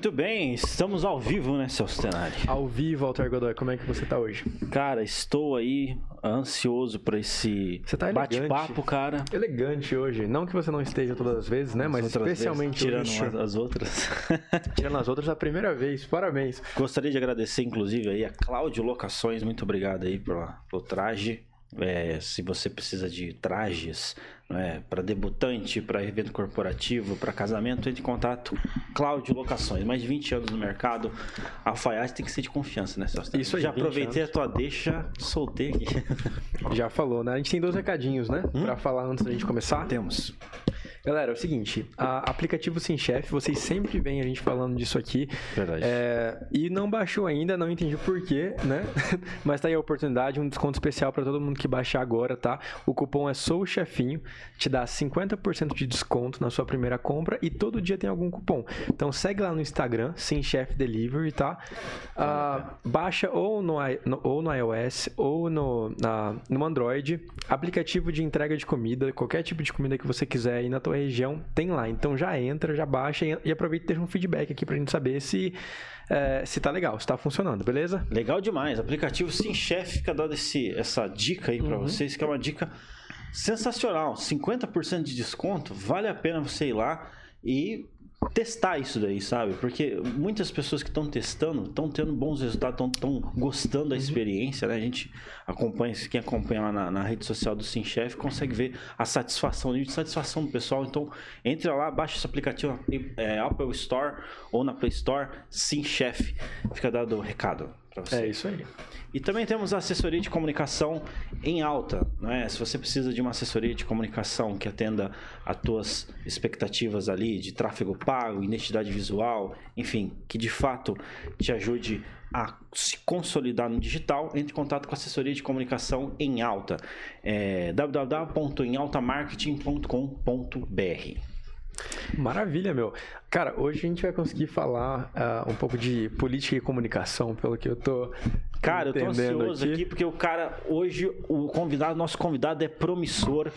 Muito bem, estamos ao vivo, né, Celso Tenari? Ao vivo, Walter Godoy, como é que você tá hoje? Cara, estou aí ansioso para esse tá bate-papo, cara. Elegante hoje. Não que você não esteja todas as vezes, né? Mas especialmente vezes, tirando hoje. as outras. tirando as outras a primeira vez. Parabéns. Gostaria de agradecer, inclusive, aí a Cláudio Locações. Muito obrigado aí pelo, pelo traje. É, se você precisa de trajes né, para debutante, para evento corporativo, para casamento, entre em contato. Cláudio Locações, mais de 20 anos no mercado. Alfaiate tem que ser de confiança, né, Celso? Isso aí, Já aproveitei anos. a tua deixa, soltei aqui. Já falou, né? A gente tem dois recadinhos, né? Hum? Para falar antes da gente começar. Temos. Galera, é o seguinte, a aplicativo Sim Chef, vocês sempre veem a gente falando disso aqui. Verdade. É, e não baixou ainda, não entendi por quê, né? Mas tá aí a oportunidade, um desconto especial para todo mundo que baixar agora, tá? O cupom é Sou Chefinho, te dá 50% de desconto na sua primeira compra e todo dia tem algum cupom. Então segue lá no Instagram, Sim Chef Delivery, tá? Ah, baixa ou no, ou no iOS ou no, na, no Android, aplicativo de entrega de comida, qualquer tipo de comida que você quiser aí na tua tua região, tem lá. Então já entra, já baixa e aproveita e deixa um feedback aqui pra gente saber se, é, se tá legal, se tá funcionando, beleza? Legal demais. Aplicativo Sim Chef fica dando esse, essa dica aí para uhum. vocês, que é uma dica sensacional. 50% de desconto, vale a pena você ir lá e testar isso daí, sabe? Porque muitas pessoas que estão testando estão tendo bons resultados, estão gostando da uhum. experiência, né? A gente acompanha, quem acompanha lá na, na rede social do SimChef consegue ver a satisfação, o nível de satisfação do pessoal. Então, entra lá, baixa esse aplicativo é, Apple Store ou na Play Store, SimChef. Fica dado o recado. É isso aí. E também temos a assessoria de comunicação em alta, né? Se você precisa de uma assessoria de comunicação que atenda a tuas expectativas ali de tráfego pago, identidade visual, enfim, que de fato te ajude a se consolidar no digital, entre em contato com a assessoria de comunicação em alta. É www.emaltamarketing.com.br Maravilha, meu. Cara, hoje a gente vai conseguir falar uh, um pouco de política e comunicação, pelo que eu tô Cara, eu tô ansioso aqui. aqui. porque o cara, hoje, o convidado, nosso convidado é promissor,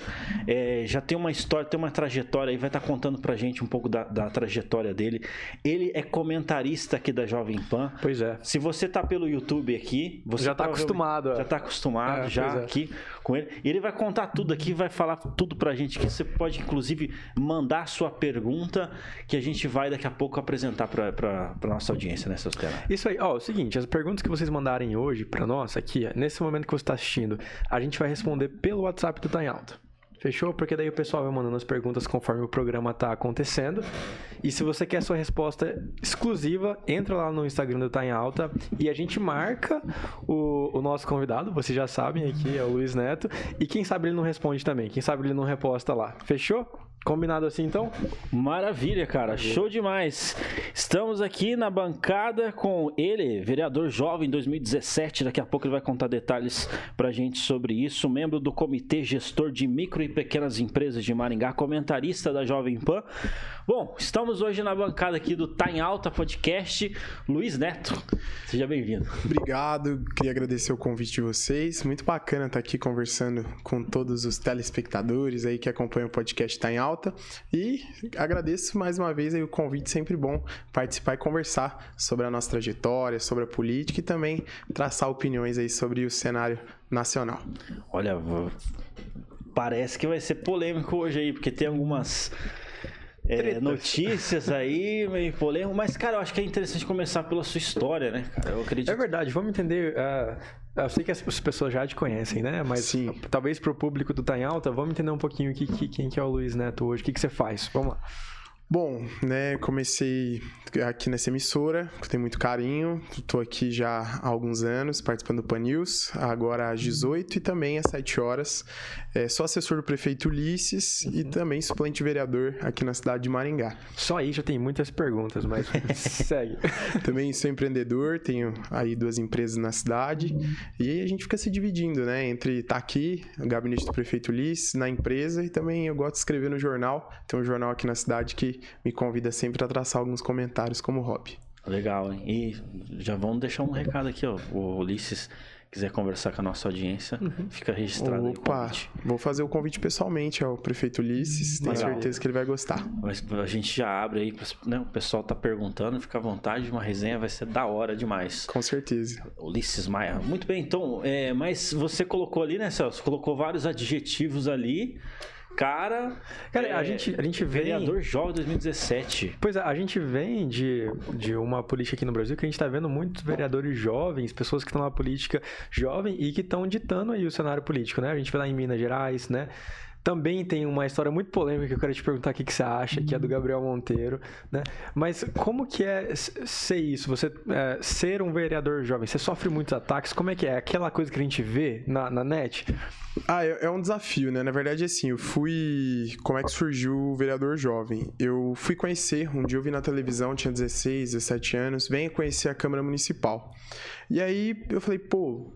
é, já tem uma história, tem uma trajetória aí, vai estar tá contando pra gente um pouco da, da, trajetória dele. Ele é comentarista aqui da Jovem Pan. Pois é. Se você tá pelo YouTube aqui, você já tá acostumado. Já tá acostumado, é, já é. aqui com ele. E ele vai contar tudo aqui, vai falar tudo pra gente que você pode, inclusive, mandar sua pergunta que a gente vai daqui a pouco apresentar pra, pra nossa audiência nessa tela. Isso aí, ó, é o seguinte, as perguntas que vocês mandarem hoje para nós aqui, nesse momento que você está assistindo, a gente vai responder pelo WhatsApp do Tá em Alta. Fechou? Porque daí o pessoal vai mandando as perguntas conforme o programa tá acontecendo. E se você quer sua resposta exclusiva, entra lá no Instagram do Tá em Alta e a gente marca o, o nosso convidado, vocês já sabem aqui, é o Luiz Neto. E quem sabe ele não responde também, quem sabe ele não reposta lá. Fechou? Combinado assim então? Maravilha, cara. Maravilha. Show demais. Estamos aqui na bancada com ele, vereador jovem 2017. Daqui a pouco ele vai contar detalhes pra gente sobre isso. Membro do Comitê Gestor de Micro e Pequenas Empresas de Maringá, comentarista da Jovem Pan. Bom, estamos hoje na bancada aqui do Tá em Alta Podcast. Luiz Neto, seja bem-vindo. Obrigado, queria agradecer o convite de vocês. Muito bacana estar aqui conversando com todos os telespectadores aí que acompanham o podcast Tá em Alta. E agradeço mais uma vez aí o convite, sempre bom participar e conversar sobre a nossa trajetória, sobre a política e também traçar opiniões aí sobre o cenário nacional. Olha, parece que vai ser polêmico hoje aí, porque tem algumas é, notícias aí, meio polêmico. Mas, cara, eu acho que é interessante começar pela sua história, né, cara? Eu acredito. É verdade, vamos entender. Uh, eu sei que as pessoas já te conhecem, né? Mas Sim. talvez pro público do Tá em Alta, vamos entender um pouquinho que, que, quem que é o Luiz Neto hoje, o que, que você faz. Vamos lá. Bom, né, comecei aqui nessa emissora, que tenho muito carinho. Estou aqui já há alguns anos participando do Pan News, agora às 18 e também às 7 horas. É, sou assessor do prefeito Ulisses uhum. e também suplente vereador aqui na cidade de Maringá. Só aí já tem muitas perguntas, mas segue. também sou empreendedor, tenho aí duas empresas na cidade e aí a gente fica se dividindo, né, entre estar tá aqui, no gabinete do prefeito Ulisses, na empresa e também eu gosto de escrever no jornal. Tem um jornal aqui na cidade que me convida sempre a traçar alguns comentários como hobby. Legal, hein? E já vamos deixar um recado aqui, ó. O Ulisses quiser conversar com a nossa audiência, uhum. fica registrado Opa, vou fazer o convite pessoalmente ao prefeito Ulisses, tenho Legal. certeza que ele vai gostar. Mas a gente já abre aí, né, o pessoal tá perguntando, fica à vontade, uma resenha vai ser da hora demais. Com certeza. Ulisses Maia. Muito bem, então, é, mas você colocou ali, né, Celso? Colocou vários adjetivos ali. Cara, cara é, a, gente, a gente vem. Vereador jovem 2017. Pois é, a gente vem de, de uma política aqui no Brasil que a gente está vendo muitos vereadores jovens, pessoas que estão na política jovem e que estão ditando aí o cenário político, né? A gente vê lá em Minas Gerais, né? Também tem uma história muito polêmica que eu quero te perguntar o que, que você acha, que é do Gabriel Monteiro, né? Mas como que é ser isso? Você é, ser um vereador jovem, você sofre muitos ataques, como é que é? Aquela coisa que a gente vê na, na net? Ah, é, é um desafio, né? Na verdade, assim, eu fui. Como é que surgiu o vereador jovem? Eu fui conhecer, um dia eu vi na televisão, tinha 16, 17 anos, venha conhecer a Câmara Municipal. E aí eu falei, pô,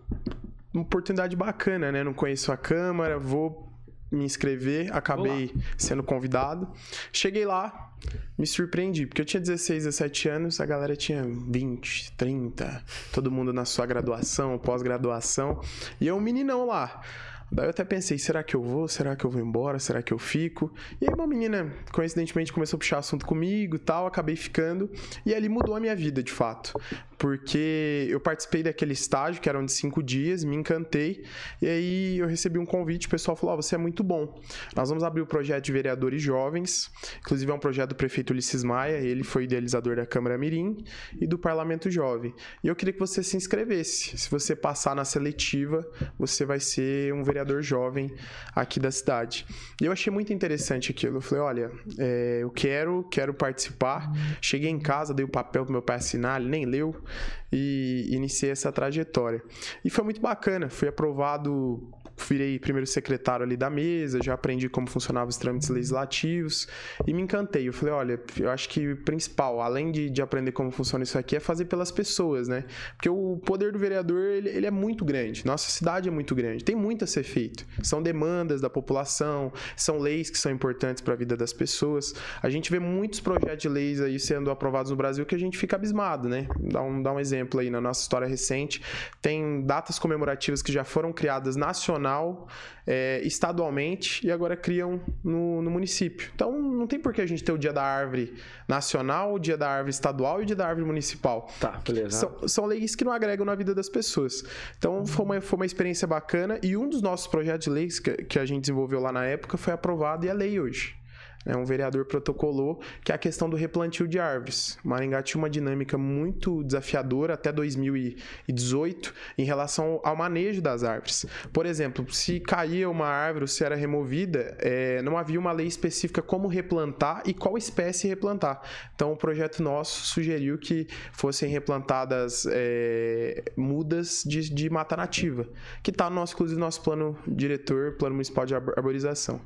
uma oportunidade bacana, né? Não conheço a Câmara, vou me inscrever, acabei sendo convidado. Cheguei lá, me surpreendi, porque eu tinha 16, 17 anos, a galera tinha 20, 30, todo mundo na sua graduação, pós-graduação, e eu um meninão lá. Daí eu até pensei, será que eu vou? Será que eu vou embora? Será que eu fico? E aí uma menina, coincidentemente, começou a puxar assunto comigo e tal, acabei ficando. E ali mudou a minha vida, de fato. Porque eu participei daquele estágio, que eram de cinco dias, me encantei. E aí eu recebi um convite, o pessoal falou, oh, você é muito bom. Nós vamos abrir o projeto de vereadores jovens. Inclusive é um projeto do prefeito Ulisses Maia, ele foi idealizador da Câmara Mirim e do Parlamento Jovem. E eu queria que você se inscrevesse. Se você passar na seletiva, você vai ser um vereador vereador jovem aqui da cidade. E eu achei muito interessante aquilo. Eu falei, olha, é, eu quero, quero participar. Cheguei em casa, dei o papel pro meu pai assinar, ele nem leu e iniciei essa trajetória. E foi muito bacana, fui aprovado virei primeiro secretário ali da mesa, já aprendi como funcionavam os trâmites legislativos e me encantei. Eu falei, olha, eu acho que o principal, além de, de aprender como funciona isso aqui, é fazer pelas pessoas, né? Porque o poder do vereador, ele, ele é muito grande. Nossa cidade é muito grande. Tem muito a ser feito. São demandas da população, são leis que são importantes para a vida das pessoas. A gente vê muitos projetos de leis aí sendo aprovados no Brasil que a gente fica abismado, né? Dá um, dá um exemplo aí na nossa história recente. Tem datas comemorativas que já foram criadas nacional nacional, é, estadualmente e agora criam no, no, município. Então não tem por que a gente ter o dia da árvore nacional, o dia da árvore estadual e o dia da árvore municipal. Tá, beleza. São, são leis que não agregam na vida das pessoas. Então foi uma, foi uma experiência bacana e um dos nossos projetos de leis que, que a gente desenvolveu lá na época foi aprovado e é lei hoje né, um vereador protocolou, que é a questão do replantio de árvores. Maringá tinha uma dinâmica muito desafiadora até 2018 em relação ao manejo das árvores. Por exemplo, se caía uma árvore ou se era removida, é, não havia uma lei específica como replantar e qual espécie replantar. Então, o projeto nosso sugeriu que fossem replantadas é, mudas de, de mata nativa, que está no nosso, inclusive, nosso plano diretor, plano municipal de arborização.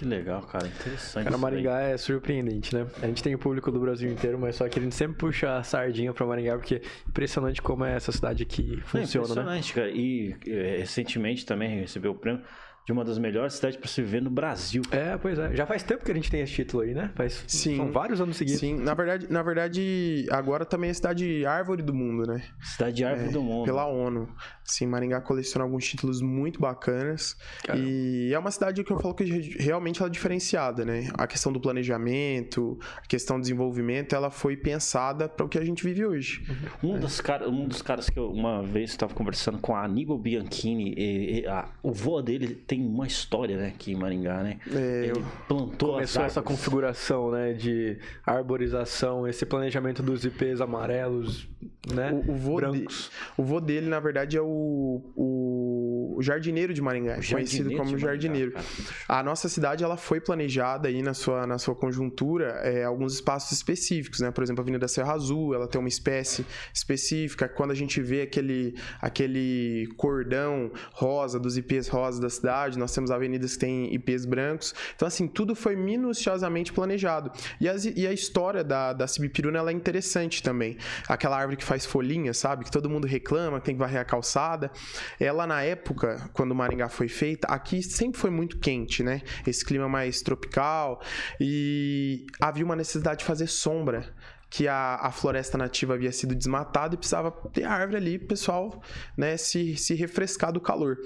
Que legal, cara. Interessante. Cara, Maringá é surpreendente, né? A gente tem o público do Brasil inteiro, mas só que a gente sempre puxa a sardinha pra Maringá, porque é impressionante como é essa cidade aqui funciona, é impressionante, né? cara. E é, recentemente também recebeu o prêmio de uma das melhores cidades para se viver no Brasil. É, pois é. Já faz tempo que a gente tem esse título aí, né? Faz, sim, são vários anos seguidos. Sim, na verdade, na verdade, agora também é a cidade árvore do mundo, né? Cidade árvore é, do mundo. Pela ONU. Sim, Maringá coleciona alguns títulos muito bacanas. Caramba. E é uma cidade que eu falo que realmente ela é diferenciada, né? A questão do planejamento, a questão do desenvolvimento, ela foi pensada para o que a gente vive hoje. Uhum. Um, é. dos cara, um dos caras que eu uma vez estava conversando com a Aníbal Bianchini, e, e, a, o vô dele tem uma história, né, aqui em Maringá, né? É, Ele plantou Começou essa configuração, né, de arborização, esse planejamento dos IPs amarelos, né, o, o vô brancos. De, o vô dele, na verdade, é o, o jardineiro de Maringá, o conhecido como jardineiro. Maringá, a nossa cidade, ela foi planejada aí na sua, na sua conjuntura, é, alguns espaços específicos, né? Por exemplo, a Avenida Serra Azul, ela tem uma espécie específica. Quando a gente vê aquele, aquele cordão rosa, dos IPs rosa da cidade, nós temos avenidas que têm IPs brancos. Então, assim, tudo foi minuciosamente planejado. E, as, e a história da, da Cibipiruna, ela é interessante também. Aquela árvore que faz folhinha, sabe? Que todo mundo reclama, que tem que varrer a calçada. Ela, na época, quando Maringá foi feita, aqui sempre foi muito quente, né? Esse clima mais tropical. E havia uma necessidade de fazer sombra que a, a floresta nativa havia sido desmatada e precisava ter árvore ali, pessoal, né, se, se refrescar do calor.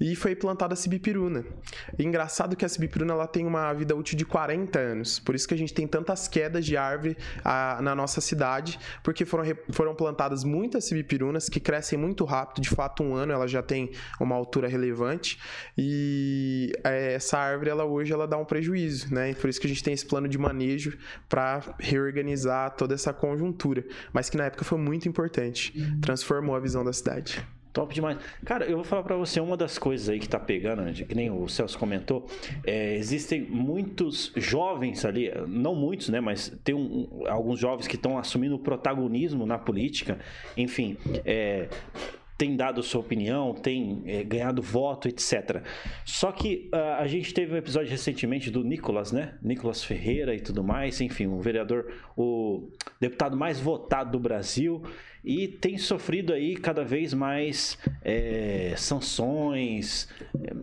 E foi plantada a sibipiruna. E engraçado que a sibipiruna ela tem uma vida útil de 40 anos, por isso que a gente tem tantas quedas de árvore a, na nossa cidade, porque foram, foram plantadas muitas sibipirunas que crescem muito rápido, de fato um ano ela já tem uma altura relevante e é, essa árvore ela hoje ela dá um prejuízo, né? Por isso que a gente tem esse plano de manejo para reorganizar toda essa conjuntura, mas que na época foi muito importante, uhum. transformou a visão da cidade. Top demais. Cara, eu vou falar para você uma das coisas aí que tá pegando, né, que nem o Celso comentou. É, existem muitos jovens ali, não muitos, né? Mas tem um, alguns jovens que estão assumindo o protagonismo na política. Enfim, é, tem dado sua opinião, tem é, ganhado voto, etc. Só que uh, a gente teve um episódio recentemente do Nicolas, né? Nicolas Ferreira e tudo mais, enfim, o vereador, o deputado mais votado do Brasil e tem sofrido aí cada vez mais é, sanções,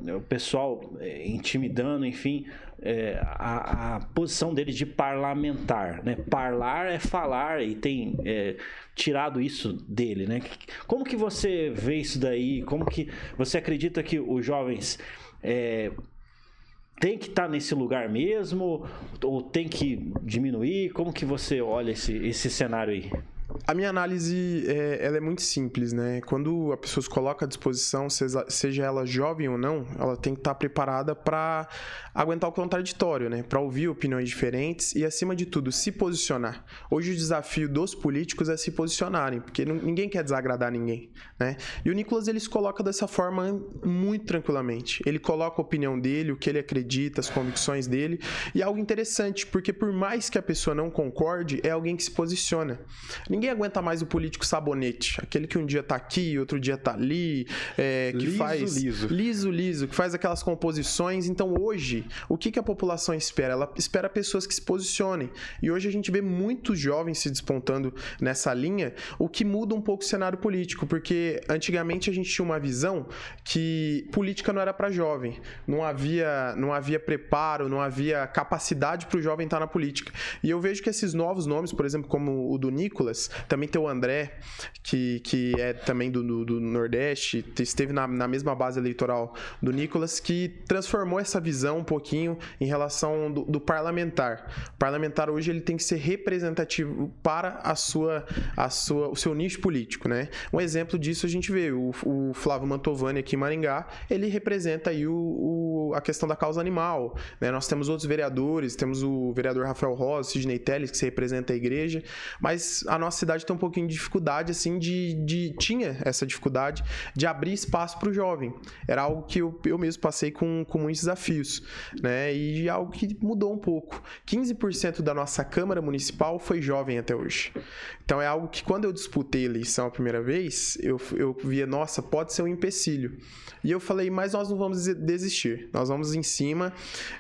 é, o pessoal intimidando, enfim, é, a, a, posição dele de parlamentar, né? Parlar é falar e tem é, tirado isso dele, né? Como que você vê isso daí? Como que você acredita que os jovens é, tem que estar tá nesse lugar mesmo ou tem que diminuir? Como que você olha esse, esse cenário aí? A minha análise é, ela é muito simples, né? Quando a pessoa se coloca à disposição, seja, ela jovem ou não, ela tem que estar preparada para aguentar o contraditório, né? Para ouvir opiniões diferentes e, acima de tudo, se posicionar. Hoje o desafio dos políticos é se posicionarem, porque ninguém quer desagradar ninguém, né? E o Nicolas ele se coloca dessa forma muito tranquilamente. Ele coloca a opinião dele, o que ele acredita, as convicções dele, e é algo interessante, porque por mais que a pessoa não concorde, é alguém que se posiciona. Ninguém aguenta mais o político sabonete, aquele que um dia tá aqui, outro dia tá ali, é, que liso, faz liso. liso, liso, que faz aquelas composições. Então hoje, o que, que a população espera? Ela espera pessoas que se posicionem. E hoje a gente vê muitos jovens se despontando nessa linha, o que muda um pouco o cenário político, porque antigamente a gente tinha uma visão que política não era para jovem, não havia, não havia preparo, não havia capacidade para o jovem estar na política. E eu vejo que esses novos nomes, por exemplo, como o do Nicolas, também tem o André, que, que é também do, do, do Nordeste, esteve na, na mesma base eleitoral do Nicolas, que transformou essa visão um pouquinho em relação do, do parlamentar. O parlamentar hoje ele tem que ser representativo para a sua, a sua, o seu nicho político, né? Um exemplo disso a gente vê o, o Flávio Mantovani aqui em Maringá, ele representa aí o, o, a questão da causa animal, né? Nós temos outros vereadores, temos o vereador Rafael Rosa, Sidney Telles, que se representa a igreja, mas a nossa cidade tem um pouquinho de dificuldade, assim, de. de tinha essa dificuldade de abrir espaço para o jovem. Era algo que eu, eu mesmo passei com, com muitos desafios, né? E algo que mudou um pouco. 15% da nossa Câmara Municipal foi jovem até hoje. Então é algo que quando eu disputei a eleição a primeira vez, eu, eu via, nossa, pode ser um empecilho. E eu falei, mas nós não vamos desistir. Nós vamos em cima.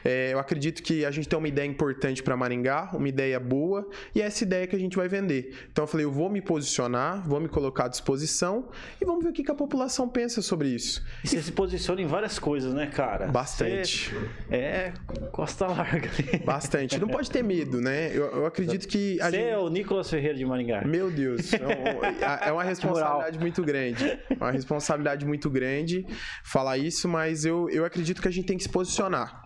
É, eu acredito que a gente tem uma ideia importante para Maringá, uma ideia boa, e é essa ideia que a gente vai vender. Então falei, eu vou me posicionar, vou me colocar à disposição e vamos ver o que, que a população pensa sobre isso. E você se posiciona em várias coisas, né, cara? Bastante. Você é costa larga. Bastante. Não pode ter medo, né? Eu, eu acredito que. A você gente... é o Nicolas Ferreira de Maringá. Meu Deus. É, é uma responsabilidade muito grande. É uma responsabilidade muito grande falar isso, mas eu, eu acredito que a gente tem que se posicionar.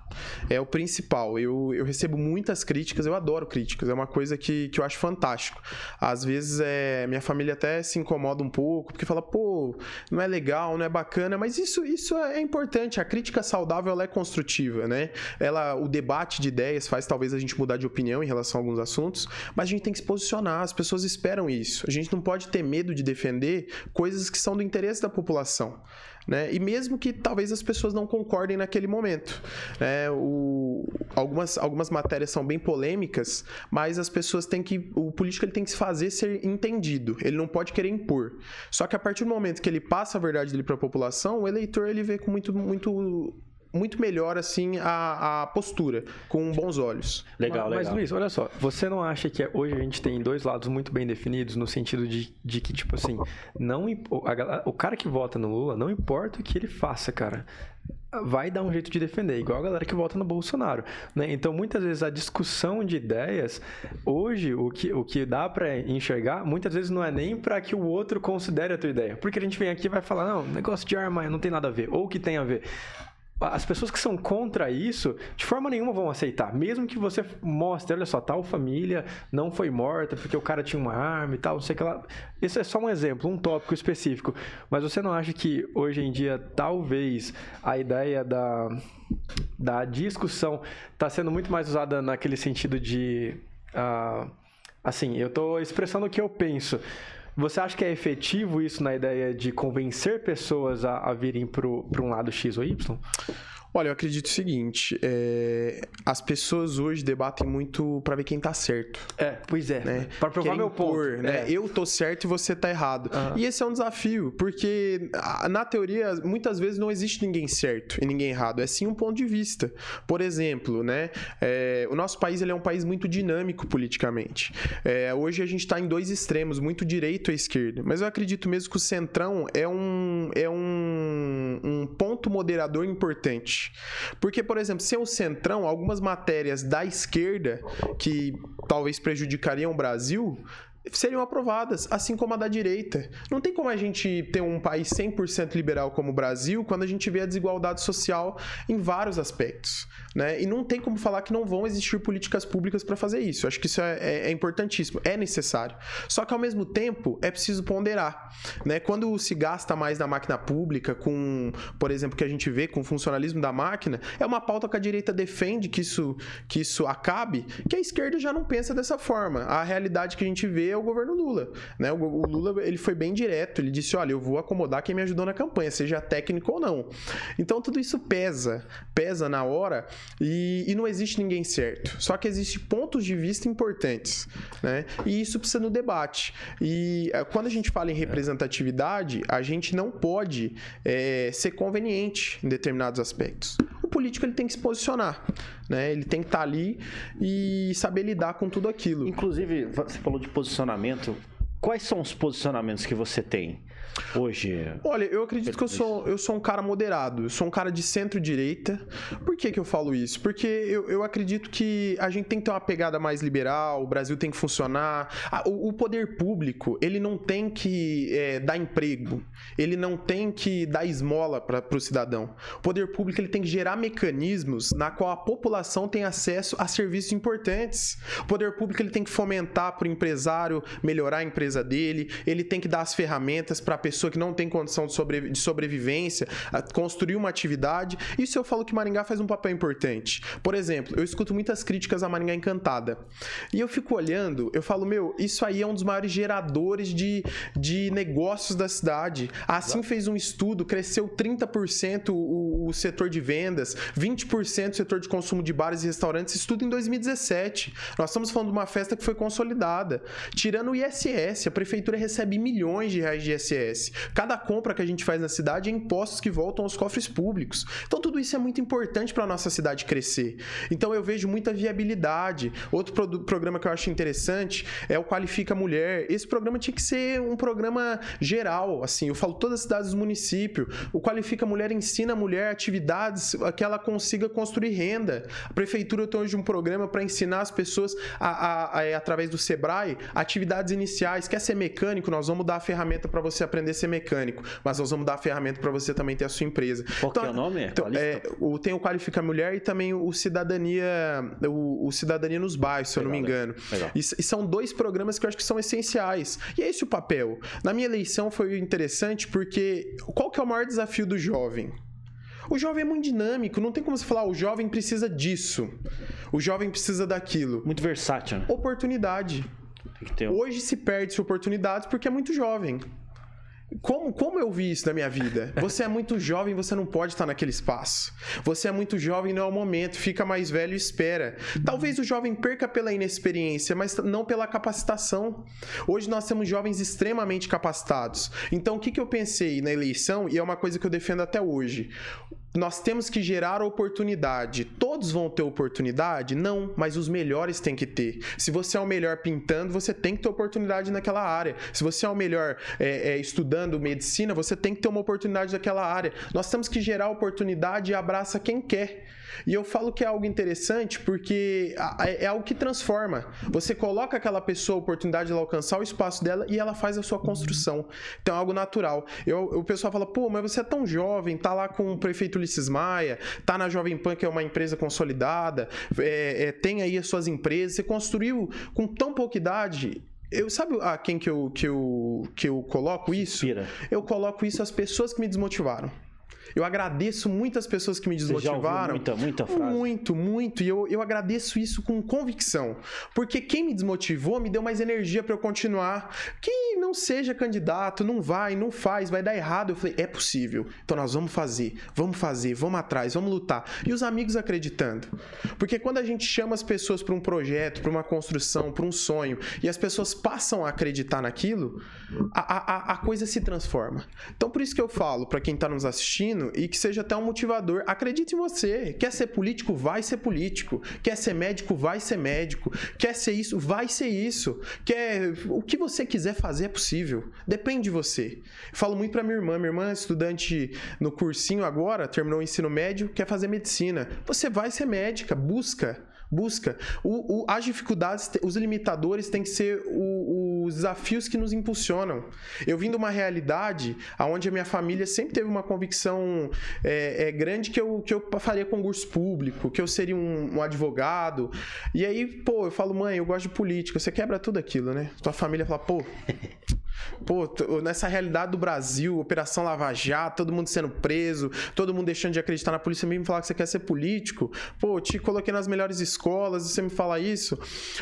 É o principal. Eu, eu recebo muitas críticas, eu adoro críticas, é uma coisa que, que eu acho fantástico. Às vezes é, minha família até se incomoda um pouco, porque fala, pô, não é legal, não é bacana, mas isso, isso é importante. A crítica saudável ela é construtiva, né? Ela, o debate de ideias faz talvez a gente mudar de opinião em relação a alguns assuntos, mas a gente tem que se posicionar, as pessoas esperam isso. A gente não pode ter medo de defender coisas que são do interesse da população. Né? E mesmo que talvez as pessoas não concordem naquele momento. Né? O, algumas, algumas matérias são bem polêmicas, mas as pessoas têm que. O político ele tem que se fazer ser entendido. Ele não pode querer impor. Só que a partir do momento que ele passa a verdade dele para a população, o eleitor ele vê com muito, muito muito melhor assim a, a postura, com bons olhos. Legal, mas, legal. Mas Luiz, olha só, você não acha que hoje a gente tem dois lados muito bem definidos no sentido de, de que, tipo assim, não a, o cara que vota no Lula, não importa o que ele faça, cara vai dar um jeito de defender, igual a galera que vota no Bolsonaro. Né? Então, muitas vezes, a discussão de ideias, hoje, o que, o que dá para enxergar, muitas vezes não é nem para que o outro considere a tua ideia. Porque a gente vem aqui e vai falar, não, negócio de arma não tem nada a ver, ou que tem a ver as pessoas que são contra isso, de forma nenhuma vão aceitar. Mesmo que você mostre, olha só, tal família não foi morta porque o cara tinha uma arma e tal, não sei o que lá. Isso é só um exemplo, um tópico específico. Mas você não acha que hoje em dia, talvez, a ideia da, da discussão está sendo muito mais usada naquele sentido de. Uh, assim, eu estou expressando o que eu penso. Você acha que é efetivo isso na ideia de convencer pessoas a, a virem para um lado X ou Y? Olha, eu acredito o seguinte: é... as pessoas hoje debatem muito para ver quem tá certo. É, pois é. Né? Para provar Querem meu ponto. né? É. Eu tô certo e você tá errado. Uhum. E esse é um desafio, porque na teoria, muitas vezes não existe ninguém certo e ninguém errado. É sim um ponto de vista. Por exemplo, né? É... o nosso país ele é um país muito dinâmico politicamente. É... hoje a gente está em dois extremos, muito direito e esquerda. Mas eu acredito mesmo que o centrão é um, é um, um ponto moderador importante. Porque, por exemplo, se é o centrão, algumas matérias da esquerda que talvez prejudicariam o Brasil, seriam aprovadas, assim como a da direita. Não tem como a gente ter um país 100% liberal como o Brasil quando a gente vê a desigualdade social em vários aspectos. Né? E não tem como falar que não vão existir políticas públicas para fazer isso. Eu acho que isso é, é, é, importantíssimo, é necessário. Só que ao mesmo tempo é preciso ponderar. Né? Quando se gasta mais na máquina pública, com, por exemplo, que a gente vê com o funcionalismo da máquina, é uma pauta que a direita defende que isso, que isso acabe, que a esquerda já não pensa dessa forma. A realidade que a gente vê é o governo Lula. Né? O, o Lula ele foi bem direto, ele disse: olha, eu vou acomodar quem me ajudou na campanha, seja técnico ou não. Então tudo isso pesa, pesa na hora e, e não existe ninguém certo. Só que existem pontos de vista importantes. Né? E isso precisa no debate. E eh, quando a gente fala em representatividade, a gente não pode é, ser conveniente em determinados aspectos. O político ele tem que se posicionar. Né? Ele tem que estar ali e saber lidar com tudo aquilo. Inclusive, você falou de posicionamento. Quais são os posicionamentos que você tem? Hoje? Olha, eu acredito que eu sou, eu sou um cara moderado, eu sou um cara de centro-direita. Por que, que eu falo isso? Porque eu, eu acredito que a gente tem que ter uma pegada mais liberal, o Brasil tem que funcionar. O, o poder público, ele não tem que é, dar emprego, ele não tem que dar esmola para o cidadão. O poder público ele tem que gerar mecanismos na qual a população tem acesso a serviços importantes. O poder público ele tem que fomentar para o empresário melhorar a empresa dele, ele tem que dar as ferramentas para a pessoa que não tem condição de, sobrevi de sobrevivência, construir uma atividade. Isso eu falo que Maringá faz um papel importante. Por exemplo, eu escuto muitas críticas a Maringá Encantada. E eu fico olhando, eu falo, meu, isso aí é um dos maiores geradores de, de negócios da cidade. Assim fez um estudo, cresceu 30% o, o setor de vendas, 20% o setor de consumo de bares e restaurantes, isso tudo em 2017. Nós estamos falando de uma festa que foi consolidada. Tirando o ISS, a prefeitura recebe milhões de reais de ISS. Cada compra que a gente faz na cidade é impostos que voltam aos cofres públicos. Então tudo isso é muito importante para a nossa cidade crescer. Então eu vejo muita viabilidade. Outro pro programa que eu acho interessante é o Qualifica Mulher. Esse programa tinha que ser um programa geral, assim, eu falo todas as cidades do município. O Qualifica Mulher ensina a mulher atividades que ela consiga construir renda. A prefeitura tem hoje um programa para ensinar as pessoas a, a, a, é, através do Sebrae atividades iniciais. Quer ser mecânico? Nós vamos dar a ferramenta para você aprender aprender a ser mecânico, mas nós vamos dar a ferramenta para você também ter a sua empresa. Qual então, é o nome? Então, é, o, tem o Qualifica Mulher e também o Cidadania, o, o Cidadania nos Bairros, se eu não me engano. E, e, são dois programas que eu acho que são essenciais. E é esse o papel. Na minha eleição foi interessante porque qual que é o maior desafio do jovem? O jovem é muito dinâmico, não tem como você falar, o jovem precisa disso, o jovem precisa daquilo. Muito versátil. Né? Oportunidade. Hoje se perde-se oportunidades porque é muito jovem. Como, como eu vi isso na minha vida? Você é muito jovem, você não pode estar naquele espaço. Você é muito jovem, não é o momento, fica mais velho e espera. Talvez o jovem perca pela inexperiência, mas não pela capacitação. Hoje nós temos jovens extremamente capacitados. Então o que, que eu pensei na eleição, e é uma coisa que eu defendo até hoje? nós temos que gerar oportunidade. Todos vão ter oportunidade? Não, mas os melhores têm que ter. Se você é o melhor pintando, você tem que ter oportunidade naquela área. Se você é o melhor é, é, estudando medicina, você tem que ter uma oportunidade naquela área. Nós temos que gerar oportunidade e abraça quem quer. E eu falo que é algo interessante porque é algo que transforma. Você coloca aquela pessoa a oportunidade de ela alcançar o espaço dela e ela faz a sua construção. Então é algo natural. Eu, o pessoal fala, pô, mas você é tão jovem, tá lá com o prefeito Ulisses Maia, tá na Jovem Pan, que é uma empresa consolidada, é, é, tem aí as suas empresas, você construiu com tão pouca idade. Eu sabe a quem que eu, que eu, que eu coloco isso? Inspira. Eu coloco isso às pessoas que me desmotivaram. Eu agradeço muitas pessoas que me desmotivaram. muita, muita frase. Muito, muito. E eu, eu agradeço isso com convicção. Porque quem me desmotivou me deu mais energia para eu continuar. Que não seja candidato, não vai, não faz, vai dar errado. Eu falei, é possível. Então nós vamos fazer, vamos fazer, vamos atrás, vamos lutar. E os amigos acreditando. Porque quando a gente chama as pessoas para um projeto, para uma construção, para um sonho, e as pessoas passam a acreditar naquilo, a, a, a coisa se transforma. Então por isso que eu falo para quem está nos assistindo, e que seja até um motivador. Acredite em você. Quer ser político? Vai ser político. Quer ser médico? Vai ser médico. Quer ser isso? Vai ser isso. Quer o que você quiser fazer é possível. Depende de você. Falo muito para minha irmã. Minha irmã é estudante no cursinho agora, terminou o ensino médio, quer fazer medicina. Você vai ser médica, busca busca. O, o, as dificuldades, os limitadores têm que ser o, os desafios que nos impulsionam. Eu vim de uma realidade onde a minha família sempre teve uma convicção é, é, grande que eu, que eu faria concurso público, que eu seria um, um, advogado. E aí, pô, eu falo, mãe, eu gosto de política. Você quebra tudo aquilo, né? Tua família fala, pô. Pô, nessa realidade do Brasil, Operação Lava Jato, todo mundo sendo preso, todo mundo deixando de acreditar na polícia, mesmo falar que você quer ser político. Pô, te coloquei nas melhores escolas você me fala isso.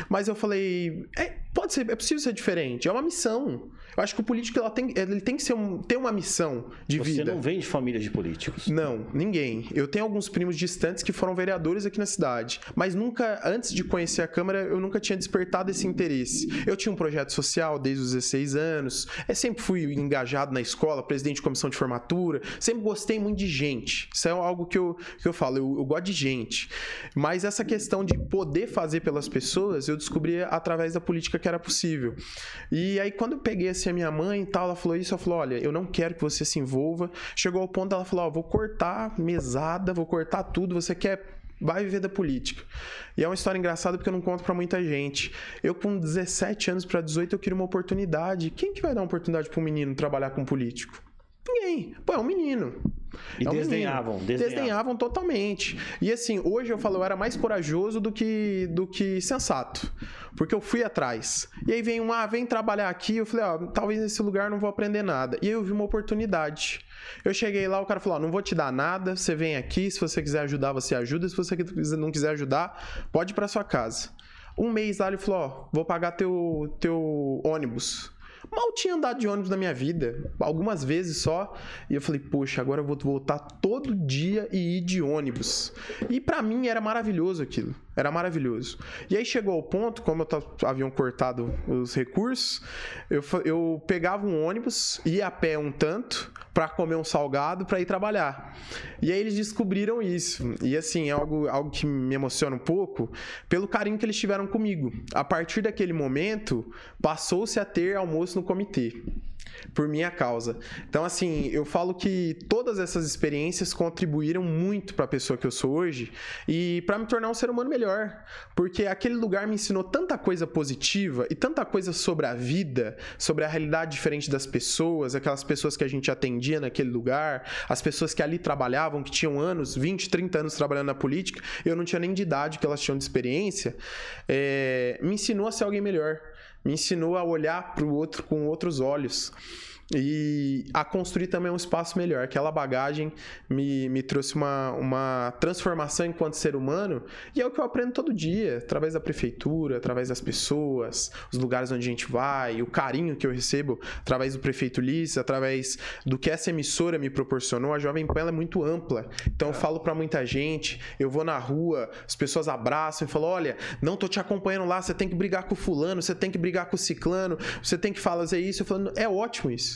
Mas eu falei, é, pode ser, é possível ser diferente, é uma missão. Eu acho que o político ela tem, ele tem que ser um, ter uma missão de você vida. Você não vem de família de políticos? Não, ninguém. Eu tenho alguns primos distantes que foram vereadores aqui na cidade, mas nunca, antes de conhecer a Câmara, eu nunca tinha despertado esse interesse. Eu tinha um projeto social desde os 16 anos, eu sempre fui engajado na escola, presidente de comissão de formatura, sempre gostei muito de gente. Isso é algo que eu, que eu falo, eu, eu gosto de gente. Mas essa questão de poder fazer pelas pessoas, eu descobri através da política que era possível. E aí, quando eu peguei a minha mãe e tal, ela falou isso, eu falei, olha, eu não quero que você se envolva. Chegou ao ponto dela falou, ó, vou cortar mesada, vou cortar tudo, você quer vai viver da política. E é uma história engraçada porque eu não conto para muita gente. Eu com 17 anos para 18 eu queria uma oportunidade. Quem que vai dar uma oportunidade para um menino trabalhar com político? Ninguém. Pô, é um menino. E é um desdenhavam, desdenhavam. Desdenhavam totalmente. E assim, hoje eu falo, eu era mais corajoso do que, do que sensato. Porque eu fui atrás. E aí vem um, ah, vem trabalhar aqui. Eu falei, ó, talvez nesse lugar não vou aprender nada. E aí eu vi uma oportunidade. Eu cheguei lá, o cara falou, ó, não vou te dar nada, você vem aqui, se você quiser ajudar, você ajuda. Se você não quiser ajudar, pode ir pra sua casa. Um mês lá ele falou, ó, vou pagar teu, teu ônibus. Mal tinha andado de ônibus na minha vida, algumas vezes só. E eu falei, poxa, agora eu vou voltar todo dia e ir de ônibus. E para mim era maravilhoso aquilo. Era maravilhoso. E aí chegou ao ponto, como eu haviam cortado os recursos, eu, eu pegava um ônibus, ia a pé um tanto, para comer um salgado, para ir trabalhar. E aí eles descobriram isso. E assim, é algo, algo que me emociona um pouco, pelo carinho que eles tiveram comigo. A partir daquele momento, passou-se a ter almoço no comitê por minha causa. Então, assim, eu falo que todas essas experiências contribuíram muito para a pessoa que eu sou hoje e para me tornar um ser humano melhor, porque aquele lugar me ensinou tanta coisa positiva e tanta coisa sobre a vida, sobre a realidade diferente das pessoas, aquelas pessoas que a gente atendia naquele lugar, as pessoas que ali trabalhavam, que tinham anos, 20, 30 anos trabalhando na política, eu não tinha nem de idade que elas tinham de experiência, é, me ensinou a ser alguém melhor me ensinou a olhar para o outro com outros olhos. E a construir também um espaço melhor. Aquela bagagem me, me trouxe uma, uma transformação enquanto ser humano e é o que eu aprendo todo dia, através da prefeitura, através das pessoas, os lugares onde a gente vai, o carinho que eu recebo através do prefeito Liz, através do que essa emissora me proporcionou. A Jovem Pan é muito ampla, então eu falo para muita gente, eu vou na rua, as pessoas abraçam e falam: olha, não tô te acompanhando lá, você tem que brigar com o fulano, você tem que brigar com o ciclano, você tem que fazer isso. Eu falo, é ótimo isso.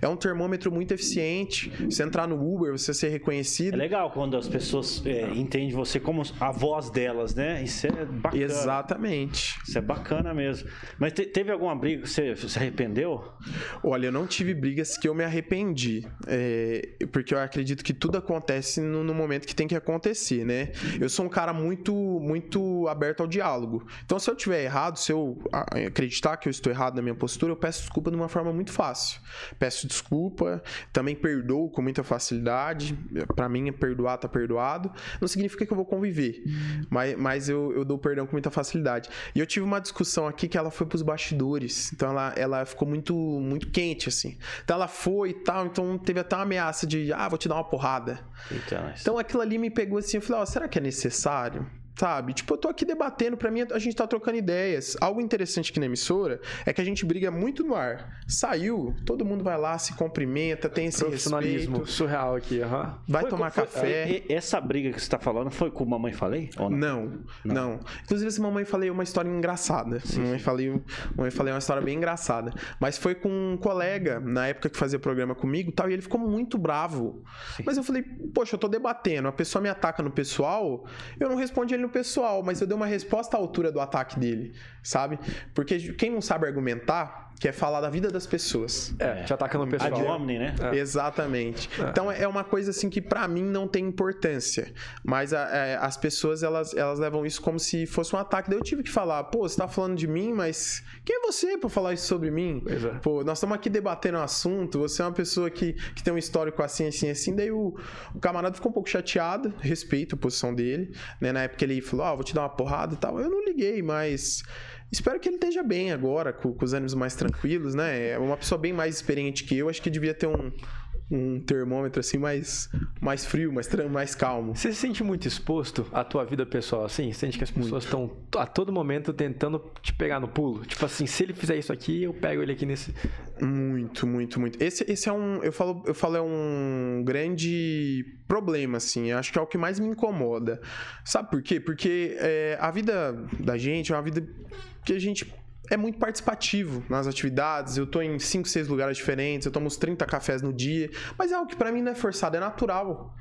É um termômetro muito eficiente. Você entrar no Uber, você ser reconhecido. É legal quando as pessoas é, entendem você como a voz delas, né? Isso é bacana. Exatamente. Isso é bacana mesmo. Mas te, teve alguma briga que você se arrependeu? Olha, eu não tive brigas que eu me arrependi. É, porque eu acredito que tudo acontece no, no, momento que tem que acontecer, né? Eu sou um cara muito, muito aberto ao diálogo. Então, se eu tiver errado, se eu acreditar que eu estou errado na minha postura, eu peço desculpa de uma forma muito fácil. Peço desculpa, também perdoo com muita facilidade. Para mim, perdoar tá perdoado. Não significa que eu vou conviver, mas, mas eu, eu dou perdão com muita facilidade. E eu tive uma discussão aqui que ela foi pros bastidores, então ela, ela ficou muito, muito quente, assim. Então ela foi e tal, então teve até uma ameaça de, ah, vou te dar uma porrada. Então, então aquilo ali me pegou assim, eu falei, ó, oh, será que é necessário? Sabe? Tipo, eu tô aqui debatendo, pra mim a gente tá trocando ideias. Algo interessante aqui na emissora é que a gente briga muito no ar. Saiu, todo mundo vai lá, se cumprimenta, tem esse Profissionalismo respeito. surreal aqui, aham. Uhum. Vai foi, tomar café. essa briga que você tá falando foi com Mamãe Falei? Não? não? não, não. Inclusive, essa Mamãe Falei é uma história engraçada. Sim, mamãe. Falei, mamãe Falei é uma história bem engraçada. Mas foi com um colega, na época que fazia programa comigo tal, e ele ficou muito bravo. Sim. Mas eu falei, poxa, eu tô debatendo, a pessoa me ataca no pessoal, eu não respondi ele no pessoal, mas eu dei uma resposta à altura do ataque dele, sabe? Porque quem não sabe argumentar quer falar da vida das pessoas. É, te ataca no pessoal. Ad hominem, né? É. Exatamente. É. Então é uma coisa assim que para mim não tem importância, mas a, a, é, as pessoas elas, elas levam isso como se fosse um ataque. Daí eu tive que falar, pô, você tá falando de mim, mas quem é você para falar isso sobre mim? É. Pô, nós estamos aqui debatendo um assunto, você é uma pessoa que, que tem um histórico assim, assim, assim. Daí o, o camarada ficou um pouco chateado, respeito a posição dele, né? Na época ele falou, ah, vou te dar uma porrada e tal. Eu não liguei, mas Espero que ele esteja bem agora, com, com, os ânimos mais tranquilos, né? É uma pessoa bem mais experiente que eu, acho que devia ter um, um termômetro assim mais, mais frio, mais, mais calmo. Você se sente muito exposto à tua vida pessoal assim? Você sente que as pessoas estão a todo momento tentando te pegar no pulo? Tipo assim, se ele fizer isso aqui, eu pego ele aqui nesse. Muito, muito, muito. Esse, esse é um. Eu falo, eu falo, é um grande problema, assim. Eu acho que é o que mais me incomoda. Sabe por quê? Porque é, a vida da gente é uma vida que a gente é muito participativo nas atividades. Eu tô em 5, 6 lugares diferentes, eu tomo uns 30 cafés no dia, mas é algo que para mim não é forçado, é natural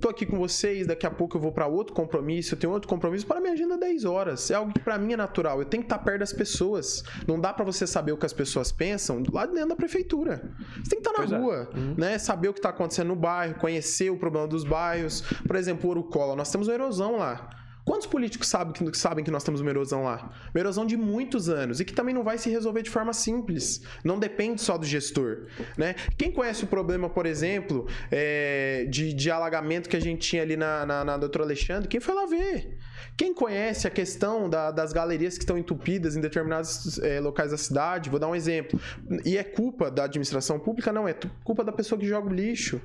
tô aqui com vocês, daqui a pouco eu vou para outro compromisso, eu tenho outro compromisso, para minha agenda 10 horas. É algo que para mim é natural. Eu tenho que estar perto das pessoas. Não dá para você saber o que as pessoas pensam lá dentro da prefeitura. Você tem que estar na pois é. rua, é. uhum. né? Saber o que está acontecendo no bairro, conhecer o problema dos bairros. Por exemplo, o Orucola, nós temos uma erosão lá. Quantos políticos sabem que, sabem que nós temos uma erosão lá? Uma erosão de muitos anos e que também não vai se resolver de forma simples. Não depende só do gestor. Né? Quem conhece o problema, por exemplo, é, de, de alagamento que a gente tinha ali na, na, na doutora Alexandre, quem foi lá ver? Quem conhece a questão da, das galerias que estão entupidas em determinados é, locais da cidade? Vou dar um exemplo. E é culpa da administração pública? Não, é culpa da pessoa que joga o lixo.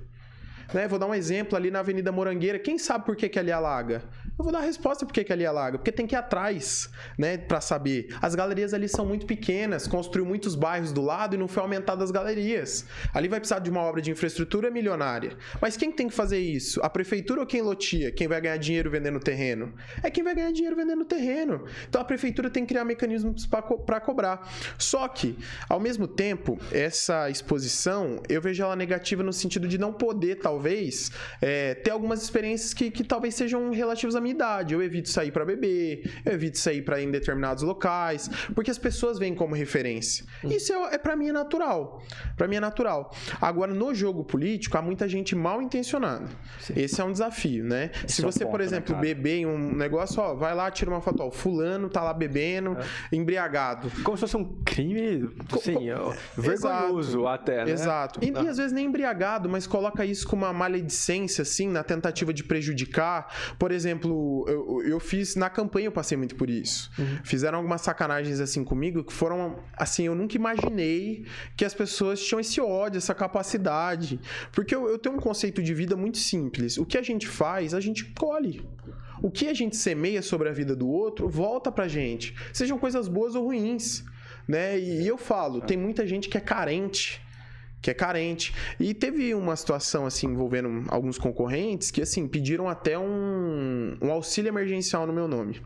Né? Vou dar um exemplo ali na Avenida Morangueira. Quem sabe por que, que ali alaga? Eu vou dar a resposta por que, ali alaga. Porque tem que ir atrás, né? Pra saber. As galerias ali são muito pequenas, construiu muitos bairros do lado e não foi aumentada as galerias. Ali vai precisar de uma obra de infraestrutura milionária. Mas quem tem que fazer isso? A prefeitura ou quem lotia? Quem vai ganhar dinheiro vendendo terreno? É quem vai ganhar dinheiro vendendo terreno. Então a prefeitura tem que criar mecanismos para co cobrar. Só que, ao mesmo tempo, essa exposição eu vejo ela negativa no sentido de não poder, talvez, é, ter algumas experiências que, que talvez sejam relativas a minha idade. Eu evito sair para beber, eu evito sair para em determinados locais, porque as pessoas vêm como referência. Isso é, é para mim é natural. Para mim é natural. Agora no jogo político há muita gente mal intencionada. Sim. Esse é um desafio, né? Esse Se é você, é por né, exemplo, beber em um negócio, ó, vai lá, tira uma foto, ó, fulano tá lá bebendo, é. embriagado. Como se fosse um crime, assim, ó, vergonhoso Exato. até, né? Exato. E, e, às vezes nem embriagado, mas coloca isso com uma maledicência assim, na tentativa de prejudicar. Por exemplo, exemplo, eu, eu fiz na campanha, eu passei muito por isso. Uhum. Fizeram algumas sacanagens assim comigo que foram assim, eu nunca imaginei que as pessoas tinham esse ódio, essa capacidade. Porque eu, eu tenho um conceito de vida muito simples. O que a gente faz, a gente colhe. O que a gente semeia sobre a vida do outro volta pra gente. Sejam coisas boas ou ruins. Né? E eu falo, tem muita gente que é carente que é carente. E teve uma situação assim envolvendo alguns concorrentes que assim pediram até um, um auxílio emergencial no meu nome.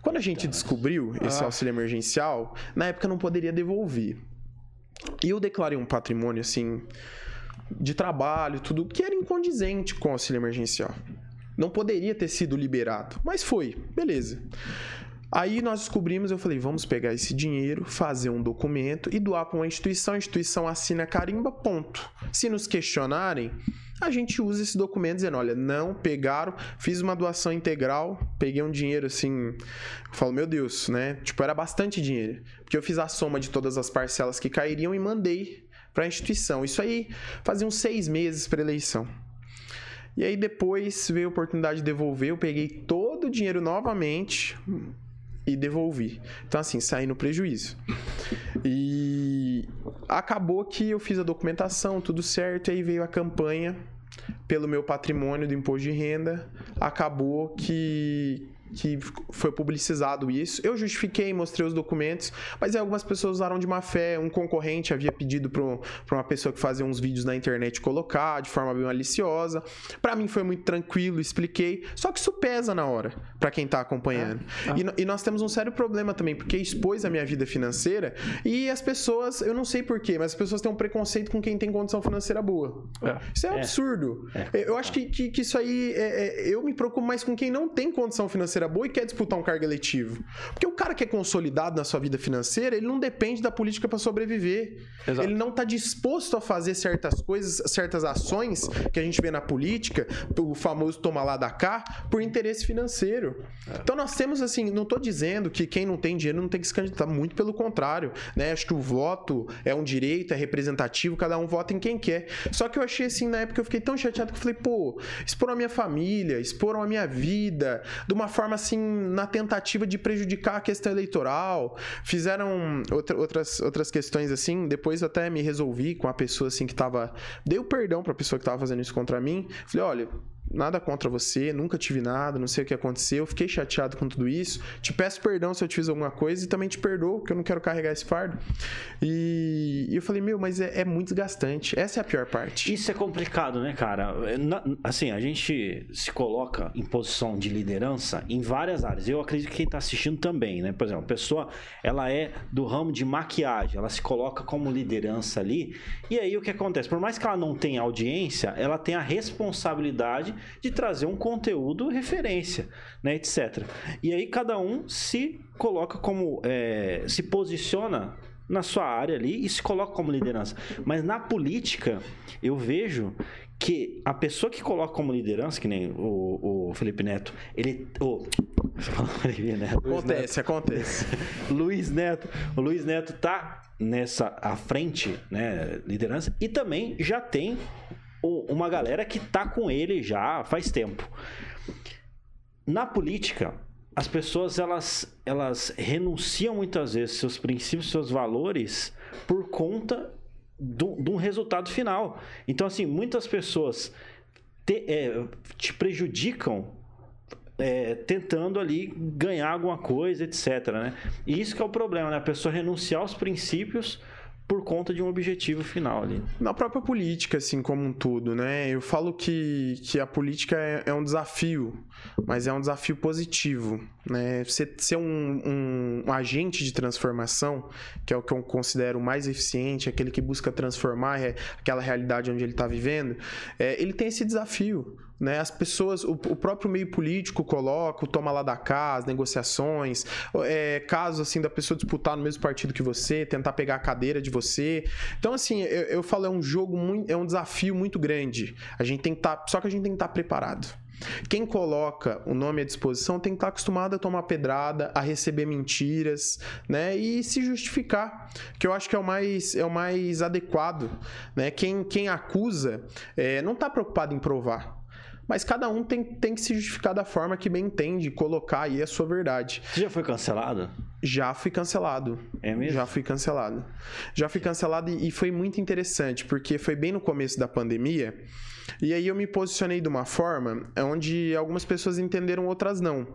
Quando a gente descobriu esse ah. auxílio emergencial, na época não poderia devolver. E eu declarei um patrimônio assim de trabalho, tudo que era incondizente com o auxílio emergencial. Não poderia ter sido liberado, mas foi, beleza. Aí nós descobrimos, eu falei, vamos pegar esse dinheiro, fazer um documento e doar para uma instituição, a instituição assina carimba, ponto. Se nos questionarem, a gente usa esse documento dizendo, olha, não pegaram, fiz uma doação integral, peguei um dinheiro assim, eu falo, meu Deus, né? Tipo, era bastante dinheiro, porque eu fiz a soma de todas as parcelas que cairiam e mandei para a instituição. Isso aí fazia uns seis meses para eleição. E aí depois veio a oportunidade de devolver, eu peguei todo o dinheiro novamente, e devolvi. Então, assim, saí no prejuízo. E acabou que eu fiz a documentação, tudo certo, e aí veio a campanha pelo meu patrimônio do imposto de renda. Acabou que que foi publicizado isso. Eu justifiquei, mostrei os documentos, mas algumas pessoas usaram de má fé. Um concorrente havia pedido para uma pessoa que fazia uns vídeos na internet colocar de forma bem maliciosa. Para mim foi muito tranquilo, expliquei. Só que isso pesa na hora, para quem tá acompanhando. É, ah. e, e, nós temos um sério problema também, porque expôs a minha vida financeira e as pessoas, eu não sei porquê, mas as pessoas têm um preconceito com quem tem condição financeira boa. É. Isso é, é. absurdo. É. Eu acho que, que, que isso aí, é, eu me preocupo mais com quem não tem condição financeira financeira boa e quer disputar um cargo eletivo. Porque o cara que é consolidado na sua vida financeira, ele não depende da política para sobreviver. Exato. Ele não está disposto a fazer certas coisas, certas ações que a gente vê na política, o famoso toma lá da cá, por interesse financeiro. É. Então nós temos assim, não estou dizendo que quem não tem dinheiro não tem que se candidatar, muito pelo contrário, né? Acho que o voto é um direito, é representativo, cada um vota em quem quer. Só que eu achei assim, na época eu fiquei tão chateado que eu falei, pô, exporam a minha família, exporam a minha vida de uma forma forma assim na tentativa de prejudicar a questão eleitoral. Fizeram outra, outras, outras questões assim. Depois até me resolvi com a pessoa assim que tava. Dei o perdão pra pessoa que tava fazendo isso contra mim. Falei, olha, nada contra você, nunca tive nada, não sei o que aconteceu, fiquei chateado com tudo isso. Te peço perdão se eu te fiz alguma coisa e também te perdoo, porque eu não quero carregar esse fardo. E, e eu falei, meu, mas é, é, muito desgastante. Essa é a pior parte. Isso é complicado, né, cara? Na, assim, a gente se coloca em posição de liderança em várias áreas. Eu acredito que quem está assistindo também, né? Por exemplo, a pessoa, ela é do ramo de maquiagem, ela se coloca como liderança ali. E aí o que acontece? Por mais que ela não tenha audiência, ela tem a responsabilidade de trazer um conteúdo referência, né, etc. E aí cada um se coloca como, é, se posiciona na sua área ali e se coloca como liderança. Mas na política, eu vejo que a pessoa que coloca como liderança, que nem o, o Felipe Neto, ele. Oh, Neto, acontece, Neto. acontece. Luiz Neto. O Luiz Neto tá nessa à frente, né, liderança, e também já tem uma galera que tá com ele já faz tempo. Na política, as pessoas elas, elas renunciam muitas vezes seus princípios, seus valores por conta de um resultado final. Então, assim, muitas pessoas te, é, te prejudicam é, tentando ali ganhar alguma coisa, etc. Né? E isso que é o problema, né? A pessoa renunciar aos princípios por conta de um objetivo final ali. Na própria política, assim, como um todo, né? Eu falo que, que a política é, é um desafio, mas é um desafio positivo, né? Ser um, um, um, agente de transformação, que é o que eu considero mais eficiente, aquele que busca transformar aquela realidade onde ele está vivendo, é, ele tem esse desafio, né? As pessoas, o, o, próprio meio político coloca o toma lá da casa, negociações, é, casos assim da pessoa disputar no mesmo partido que você, tentar pegar a cadeira de você. Então, assim, eu, eu falo, é um jogo muito, é um desafio muito grande. A gente tem que estar, tá, só que a gente tem que estar tá preparado. Quem coloca o nome à disposição tem que estar acostumado a tomar pedrada, a receber mentiras, né? E se justificar, que eu acho que é o mais, é o mais adequado, né? Quem, quem acusa é, não está preocupado em provar. mas cada um tem, tem que se justificar da forma que bem entende, colocar aí a sua verdade. Você já foi cancelado? Já fui cancelado. É mesmo? Já fui cancelado. Já fui cancelado e, e foi muito interessante, porque foi bem no começo da pandemia. E aí eu me posicionei de uma forma onde algumas pessoas entenderam, outras não.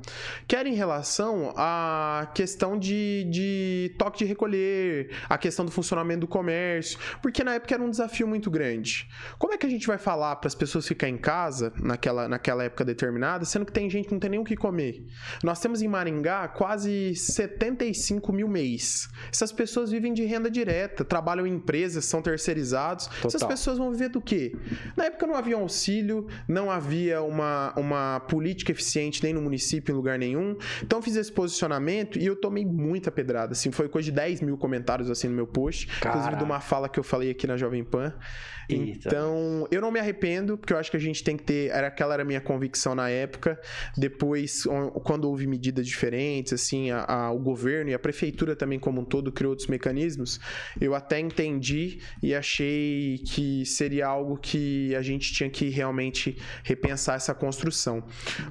Que era em relação à questão de, de toque de recolher, a questão do funcionamento do comércio, porque na época era um desafio muito grande. Como é que a gente vai falar para as pessoas ficar em casa naquela, naquela época determinada, sendo que tem gente que não tem nem o que comer? Nós temos em Maringá quase 75 mil mês. Essas pessoas vivem de renda direta, trabalham em empresas, são terceirizados. Total. Essas pessoas vão viver do quê? Na época não havia um auxílio, não havia uma, uma política eficiente nem no município, em lugar nenhum. Então fiz esse posicionamento e eu tomei muita pedrada. Assim, foi coisa de 10 mil comentários assim no meu post. Caraca. Inclusive de uma fala que eu falei aqui na Jovem Pan. Eita. Então, eu não me arrependo, porque eu acho que a gente tem que ter. Era, aquela era a minha convicção na época. Depois, quando houve medidas diferentes, assim, a, a, o governo e a prefeitura também, como um todo, criou outros mecanismos, eu até entendi e achei que seria algo que a gente tinha que realmente repensar essa construção.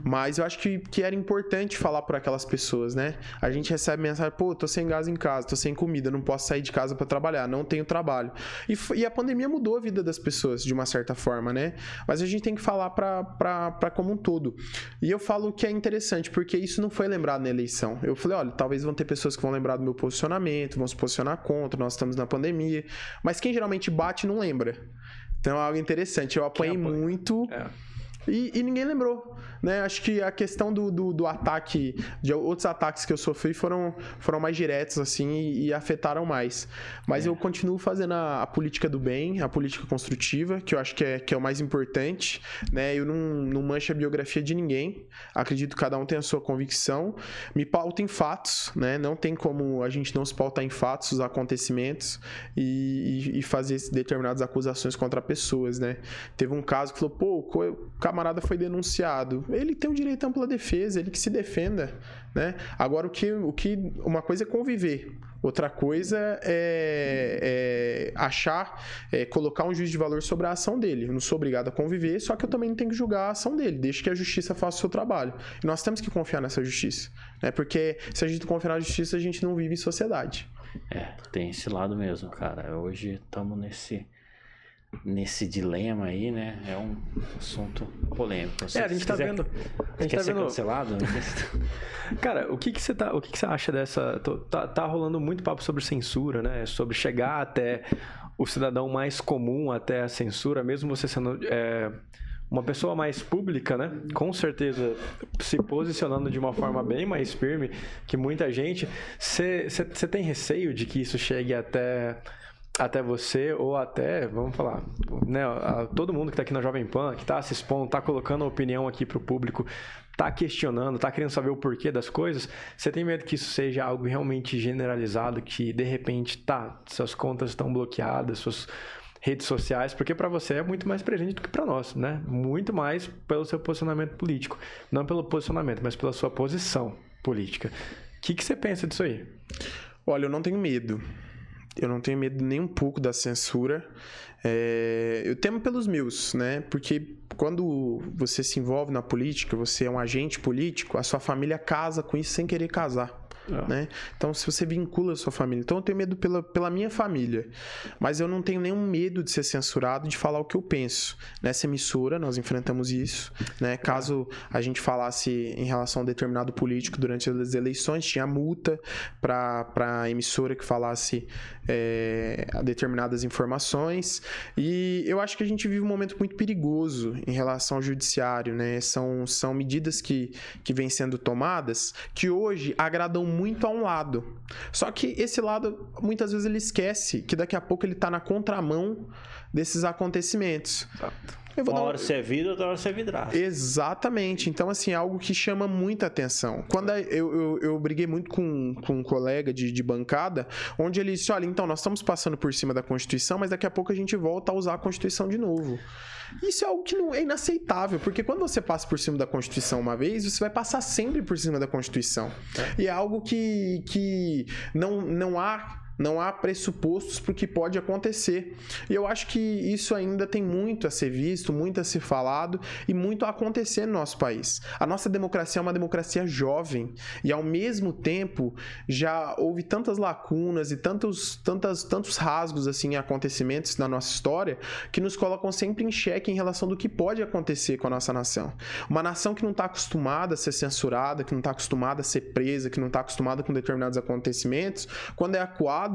Mas eu acho que, que era importante falar para aquelas pessoas, né? A gente recebe mensagem, pô, tô sem gás em casa, tô sem comida, não posso sair de casa para trabalhar, não tenho trabalho. E, e a pandemia mudou a vida das pessoas, de uma certa forma, né? Mas a gente tem que falar para como um todo. E eu falo que é interessante, porque isso não foi lembrado na eleição. Eu falei, olha, talvez vão ter pessoas que vão lembrar do meu posicionamento, vão se posicionar contra, nós estamos na pandemia. Mas quem geralmente bate não lembra. Então é algo interessante. Eu apanhei muito. É. E, e, ninguém lembrou, né? Acho que a questão do, do, do, ataque, de outros ataques que eu sofri foram, foram mais diretos, assim, e, e afetaram mais. Mas é. eu continuo fazendo a, a, política do bem, a política construtiva, que eu acho que é, que é o mais importante, né? Eu não, não mancho a biografia de ninguém, acredito que cada um tem a sua convicção, me pauta em fatos, né? Não tem como a gente não se pautar em fatos, os acontecimentos e, e, e fazer determinadas acusações contra pessoas, né? Teve um caso que falou, pô, o camarada foi denunciado. Ele tem o direito à ampla defesa, ele que se defenda, né? Agora o que, o que uma coisa é conviver, outra coisa é, é achar, é colocar um juiz de valor sobre a ação dele. Eu não sou obrigado a conviver, só que eu também não tenho que julgar a ação dele. Deixa que a justiça faça o seu trabalho. E nós temos que confiar nessa justiça, né? Porque se a gente confiar na justiça, a gente não vive em sociedade. É, tem esse lado mesmo, cara. Hoje estamos nesse nesse dilema aí, né? É um assunto polêmico. Se é, a gente tá vendo. A gente quer tá ser vendo... cancelado? Né? Cara, o que que você tá, o que que você acha dessa? Tá, tá rolando muito papo sobre censura, né? Sobre chegar até o cidadão mais comum até a censura, mesmo você sendo é, uma pessoa mais pública, né? Com certeza se posicionando de uma forma bem mais firme que muita gente. Você tem receio de que isso chegue até até você ou até, vamos falar, né, todo mundo que está aqui na Jovem Pan, que está se expondo, está colocando a opinião aqui para o público, está questionando, está querendo saber o porquê das coisas, você tem medo que isso seja algo realmente generalizado, que de repente, tá, suas contas estão bloqueadas, suas redes sociais, porque para você é muito mais presente do que para nós, né? Muito mais pelo seu posicionamento político, não pelo posicionamento, mas pela sua posição política. O que, que você pensa disso aí? Olha, eu não tenho medo. Eu não tenho medo nem um pouco da censura. É, eu temo pelos meus, né? Porque quando você se envolve na política, você é um agente político, a sua família casa com isso sem querer casar. É. Né? Então, se você vincula a sua família. Então, eu tenho medo pela, pela minha família. Mas eu não tenho nenhum medo de ser censurado, de falar o que eu penso. Nessa emissora, nós enfrentamos isso. Né? Caso a gente falasse em relação a um determinado político durante as eleições, tinha multa para a emissora que falasse é, determinadas informações. E eu acho que a gente vive um momento muito perigoso em relação ao judiciário. Né? São, são medidas que, que vêm sendo tomadas que hoje agradam muito a um lado. Só que esse lado, muitas vezes, ele esquece que daqui a pouco ele está na contramão desses acontecimentos. Exato. Eu vou uma hora você é vidro, outra hora você é vidraço. Exatamente. Então, assim, é algo que chama muita atenção. Quando eu, eu, eu briguei muito com, com um colega de, de bancada, onde ele disse: olha, então, nós estamos passando por cima da Constituição, mas daqui a pouco a gente volta a usar a Constituição de novo. Isso é algo que não é inaceitável, porque quando você passa por cima da Constituição uma vez, você vai passar sempre por cima da Constituição. É. E é algo que, que não, não há não há pressupostos para o que pode acontecer. E eu acho que isso ainda tem muito a ser visto, muito a ser falado e muito a acontecer no nosso país. A nossa democracia é uma democracia jovem e, ao mesmo tempo, já houve tantas lacunas e tantos, tantas, tantos rasgos assim em acontecimentos na nossa história que nos colocam sempre em xeque em relação do que pode acontecer com a nossa nação. Uma nação que não está acostumada a ser censurada, que não está acostumada a ser presa, que não está acostumada com determinados acontecimentos, quando é acuada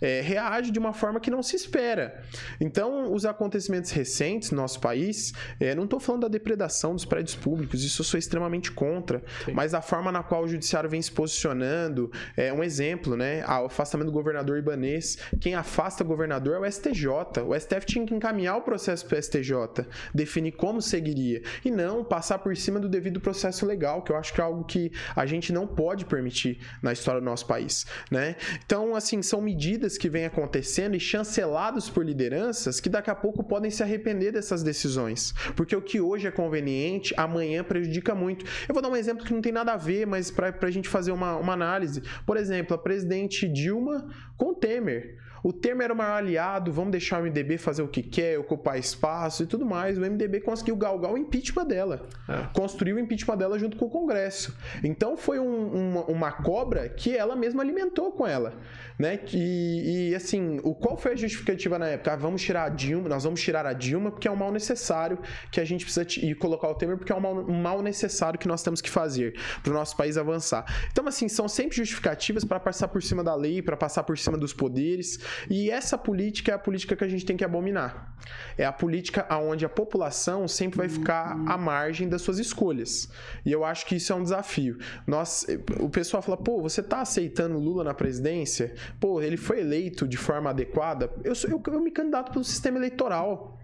é, reage de uma forma que não se espera. Então, os acontecimentos recentes no nosso país, é, não estou falando da depredação dos prédios públicos, isso eu sou extremamente contra, Sim. mas a forma na qual o judiciário vem se posicionando é um exemplo, né? O afastamento do governador Ibanês, quem afasta o governador é o STJ. O STF tinha que encaminhar o processo para o STJ, definir como seguiria, e não passar por cima do devido processo legal, que eu acho que é algo que a gente não pode permitir na história do nosso país, né? Então, assim, são medidas que vêm acontecendo e chancelados por lideranças que daqui a pouco podem se arrepender dessas decisões. Porque o que hoje é conveniente, amanhã prejudica muito. Eu vou dar um exemplo que não tem nada a ver, mas para a gente fazer uma, uma análise. Por exemplo, a presidente Dilma com Temer. O Temer era o maior aliado, vamos deixar o MDB fazer o que quer, ocupar espaço e tudo mais. O MDB conseguiu galgar o impeachment dela. É. Construiu o impeachment dela junto com o Congresso. Então foi um, uma, uma, cobra que ela mesma alimentou com ela. Né? E, e, assim, o, qual foi a justificativa na época? Ah, vamos tirar a Dilma, nós vamos tirar a Dilma porque é um mal necessário que a gente precisa e colocar o Temer porque é um mal, um mal necessário que nós temos que fazer para o nosso país avançar. Então, assim, são sempre justificativas para passar por cima da lei, para passar por cima dos poderes. E essa política é a política que a gente tem que abominar. É a política onde a população sempre vai ficar à margem das suas escolhas. E eu acho que isso é um desafio. Nós, o pessoal fala, pô, você está aceitando Lula na presidência? Pô, ele foi eleito de forma adequada? Eu, sou, eu, eu me candidato pelo sistema eleitoral.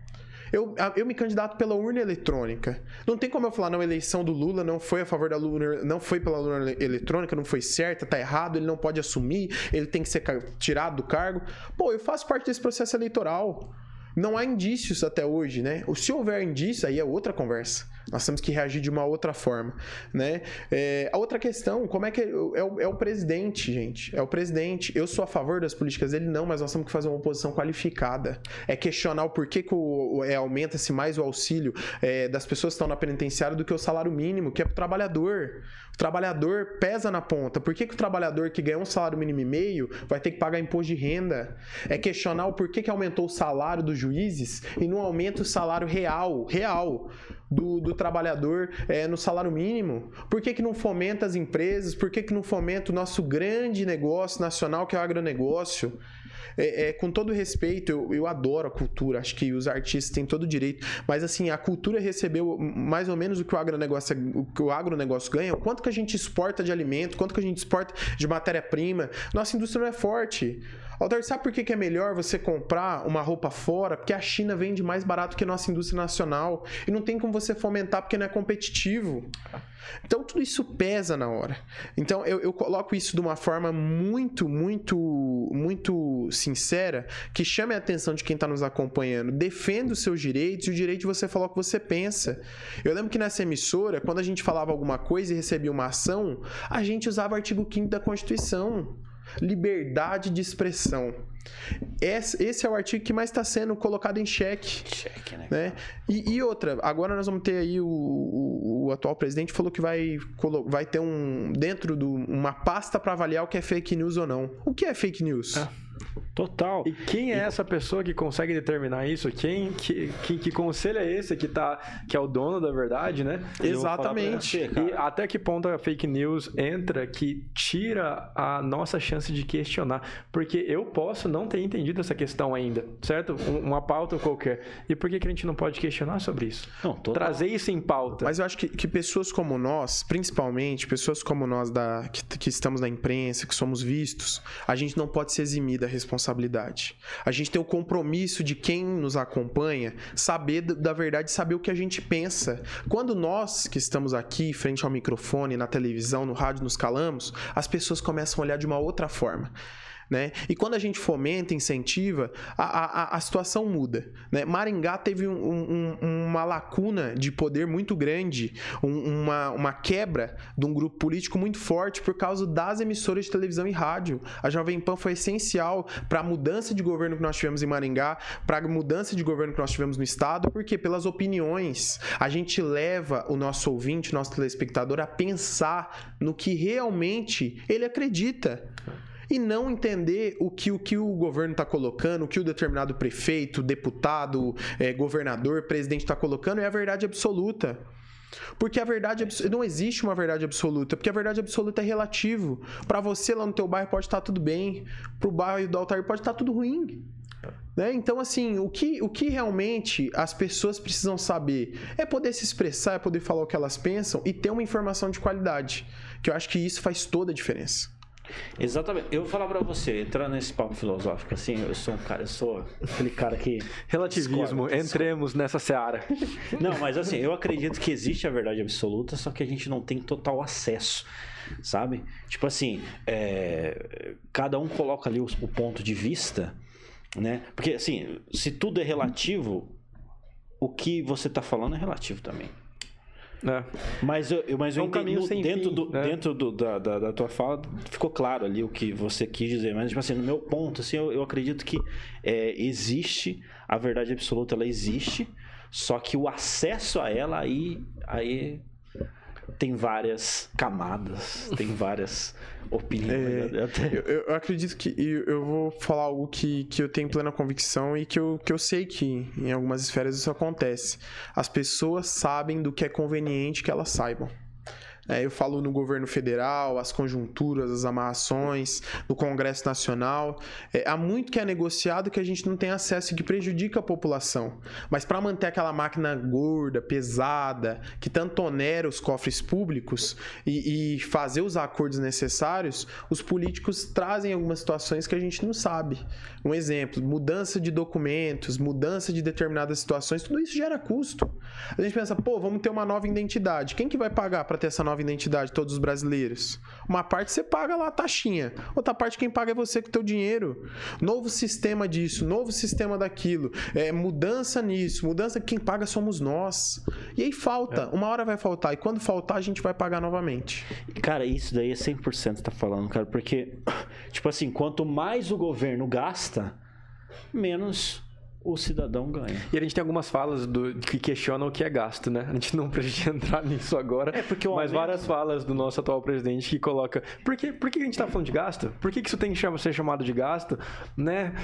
Eu, eu me candidato pela urna eletrônica. Não tem como eu falar, não, a eleição do Lula não foi a favor da urna, não foi pela urna eletrônica, não foi certa, tá errado, ele não pode assumir, ele tem que ser tirado do cargo. Pô, eu faço parte desse processo eleitoral. Não há indícios até hoje, né? Se houver indícios, aí é outra conversa. Nós temos que reagir de uma outra forma, né? É, a outra questão, como é que é, é, o, é o presidente, gente? É o presidente. Eu sou a favor das políticas dele, não, mas nós temos que fazer uma oposição qualificada. É questionar o porquê que o, é, aumenta-se mais o auxílio é, das pessoas que estão na penitenciária do que o salário mínimo, que é para o trabalhador. O trabalhador pesa na ponta. Por que, que o trabalhador que ganha um salário mínimo e meio vai ter que pagar imposto de renda? É questionar o porquê que aumentou o salário dos juízes e não aumenta o salário real, real do, do trabalhador é, no salário mínimo? Por que, que não fomenta as empresas? Por que, que não fomenta o nosso grande negócio nacional, que é o agronegócio? É, é, com todo respeito, eu, eu adoro a cultura, acho que os artistas têm todo o direito, mas assim, a cultura recebeu mais ou menos o que o agronegócio, o que o agronegócio ganha, o quanto que a gente exporta de alimento, quanto que a gente exporta de matéria-prima. Nossa indústria não é forte. Altar, sabe por que é melhor você comprar uma roupa fora? Porque a China vende mais barato que a nossa indústria nacional. E não tem como você fomentar porque não é competitivo. Então tudo isso pesa na hora. Então eu, eu coloco isso de uma forma muito, muito, muito sincera, que chame a atenção de quem está nos acompanhando. Defenda os seus direitos e o direito de você falar o que você pensa. Eu lembro que nessa emissora, quando a gente falava alguma coisa e recebia uma ação, a gente usava o artigo 5 da Constituição liberdade de expressão. Esse, esse é o artigo que mais está sendo colocado em xeque. Cheque, né? né? E, e, outra, agora nós vamos ter aí o, o, o, atual presidente falou que vai, vai ter um dentro de uma pasta para avaliar o que é fake news ou não. O que é fake news? É. Total. E quem é essa pessoa que consegue determinar isso? Quem que, que, que conselho é esse que, tá, que é o dono da verdade, né? Exatamente. e até que ponto a fake news entra que tira a nossa chance de questionar? Porque eu posso não ter entendido essa questão ainda, certo? Uma pauta qualquer. E por que, que a gente não pode questionar sobre isso? Não, Trazer isso em pauta. Mas eu acho que, que pessoas como nós, principalmente pessoas como nós da, que, que estamos na imprensa, que somos vistos, a gente não pode se eximir da responsabilidade. A gente tem o compromisso de quem nos acompanha saber da verdade, saber o que a gente pensa. Quando nós que estamos aqui, frente ao microfone, na televisão, no rádio, nos calamos, as pessoas começam a olhar de uma outra forma. Né? E quando a gente fomenta, incentiva, a, a, a situação muda. Né? Maringá teve um, um, uma lacuna de poder muito grande, um, uma, uma quebra de um grupo político muito forte por causa das emissoras de televisão e rádio. A Jovem Pan foi essencial para a mudança de governo que nós tivemos em Maringá, para a mudança de governo que nós tivemos no estado, porque pelas opiniões a gente leva o nosso ouvinte, o nosso telespectador a pensar no que realmente ele acredita e não entender o que o, que o governo está colocando, o que o determinado prefeito, deputado, é, governador, presidente está colocando é a verdade absoluta. Porque a verdade não existe uma verdade absoluta, porque a verdade absoluta é relativo. Para você lá no teu bairro pode estar tá tudo bem, para o bairro do Altar pode estar tá tudo ruim. Né? Então, assim, o que, o que realmente as pessoas precisam saber é poder se expressar, é poder falar o que elas pensam e ter uma informação de qualidade. Que eu acho que isso faz toda a diferença. Exatamente. Eu vou falar para você, entrando nesse papo filosófico, assim, eu sou um cara, eu sou aquele cara que. Relativismo, discorda, entremos nessa seara. Não, mas assim, eu acredito que existe a verdade absoluta, só que a gente não tem total acesso, sabe? Tipo assim, é, cada um coloca ali o, o ponto de vista, né? Porque assim, se tudo é relativo, o que você tá falando é relativo também. É. Mas eu, mas eu é um entendi, no, dentro, fim, do, né? dentro do, da, da, da, tua fala ficou claro ali o que você quis dizer. Mas, tipo assim, no meu ponto, assim, eu, eu acredito que é, existe, a verdade absoluta, ela existe, só que o acesso a ela aí, aí tem várias camadas, tem várias opiniões. É, eu, eu, acredito que eu, eu, vou falar algo que, que eu tenho plena convicção e que eu, que eu sei que em algumas esferas isso acontece. As pessoas sabem do que é conveniente que elas saibam. É, eu falo no governo federal, as conjunturas, as amarrações, no Congresso Nacional. É, há muito que é negociado que a gente não tem acesso e que prejudica a população. Mas para manter aquela máquina gorda, pesada, que tanto onera os cofres públicos e, e fazer os acordos necessários, os políticos trazem algumas situações que a gente não sabe. Um exemplo, mudança de documentos, mudança de determinadas situações, tudo isso gera custo. A gente pensa, pô, vamos ter uma nova identidade. Quem que vai pagar para ter essa nova identidade, todos os brasileiros? Uma parte você paga lá a taxinha, outra parte quem paga é você com o teu dinheiro. Novo sistema disso, novo sistema daquilo, é, mudança nisso, mudança quem paga somos nós. E aí falta, é. uma hora vai faltar, e quando faltar a gente vai pagar novamente. Cara, isso daí é 100% tá falando, cara, porque, tipo assim, quanto mais o governo gasta, menos o cidadão ganha. E a gente tem algumas falas do, que questionam o que é gasto, né? A gente não precisa entrar nisso agora. É porque mas várias falas do nosso atual presidente que coloca. Por que, por que a gente está falando de gasto? Por que, que isso tem que ser chamado de gasto? Né?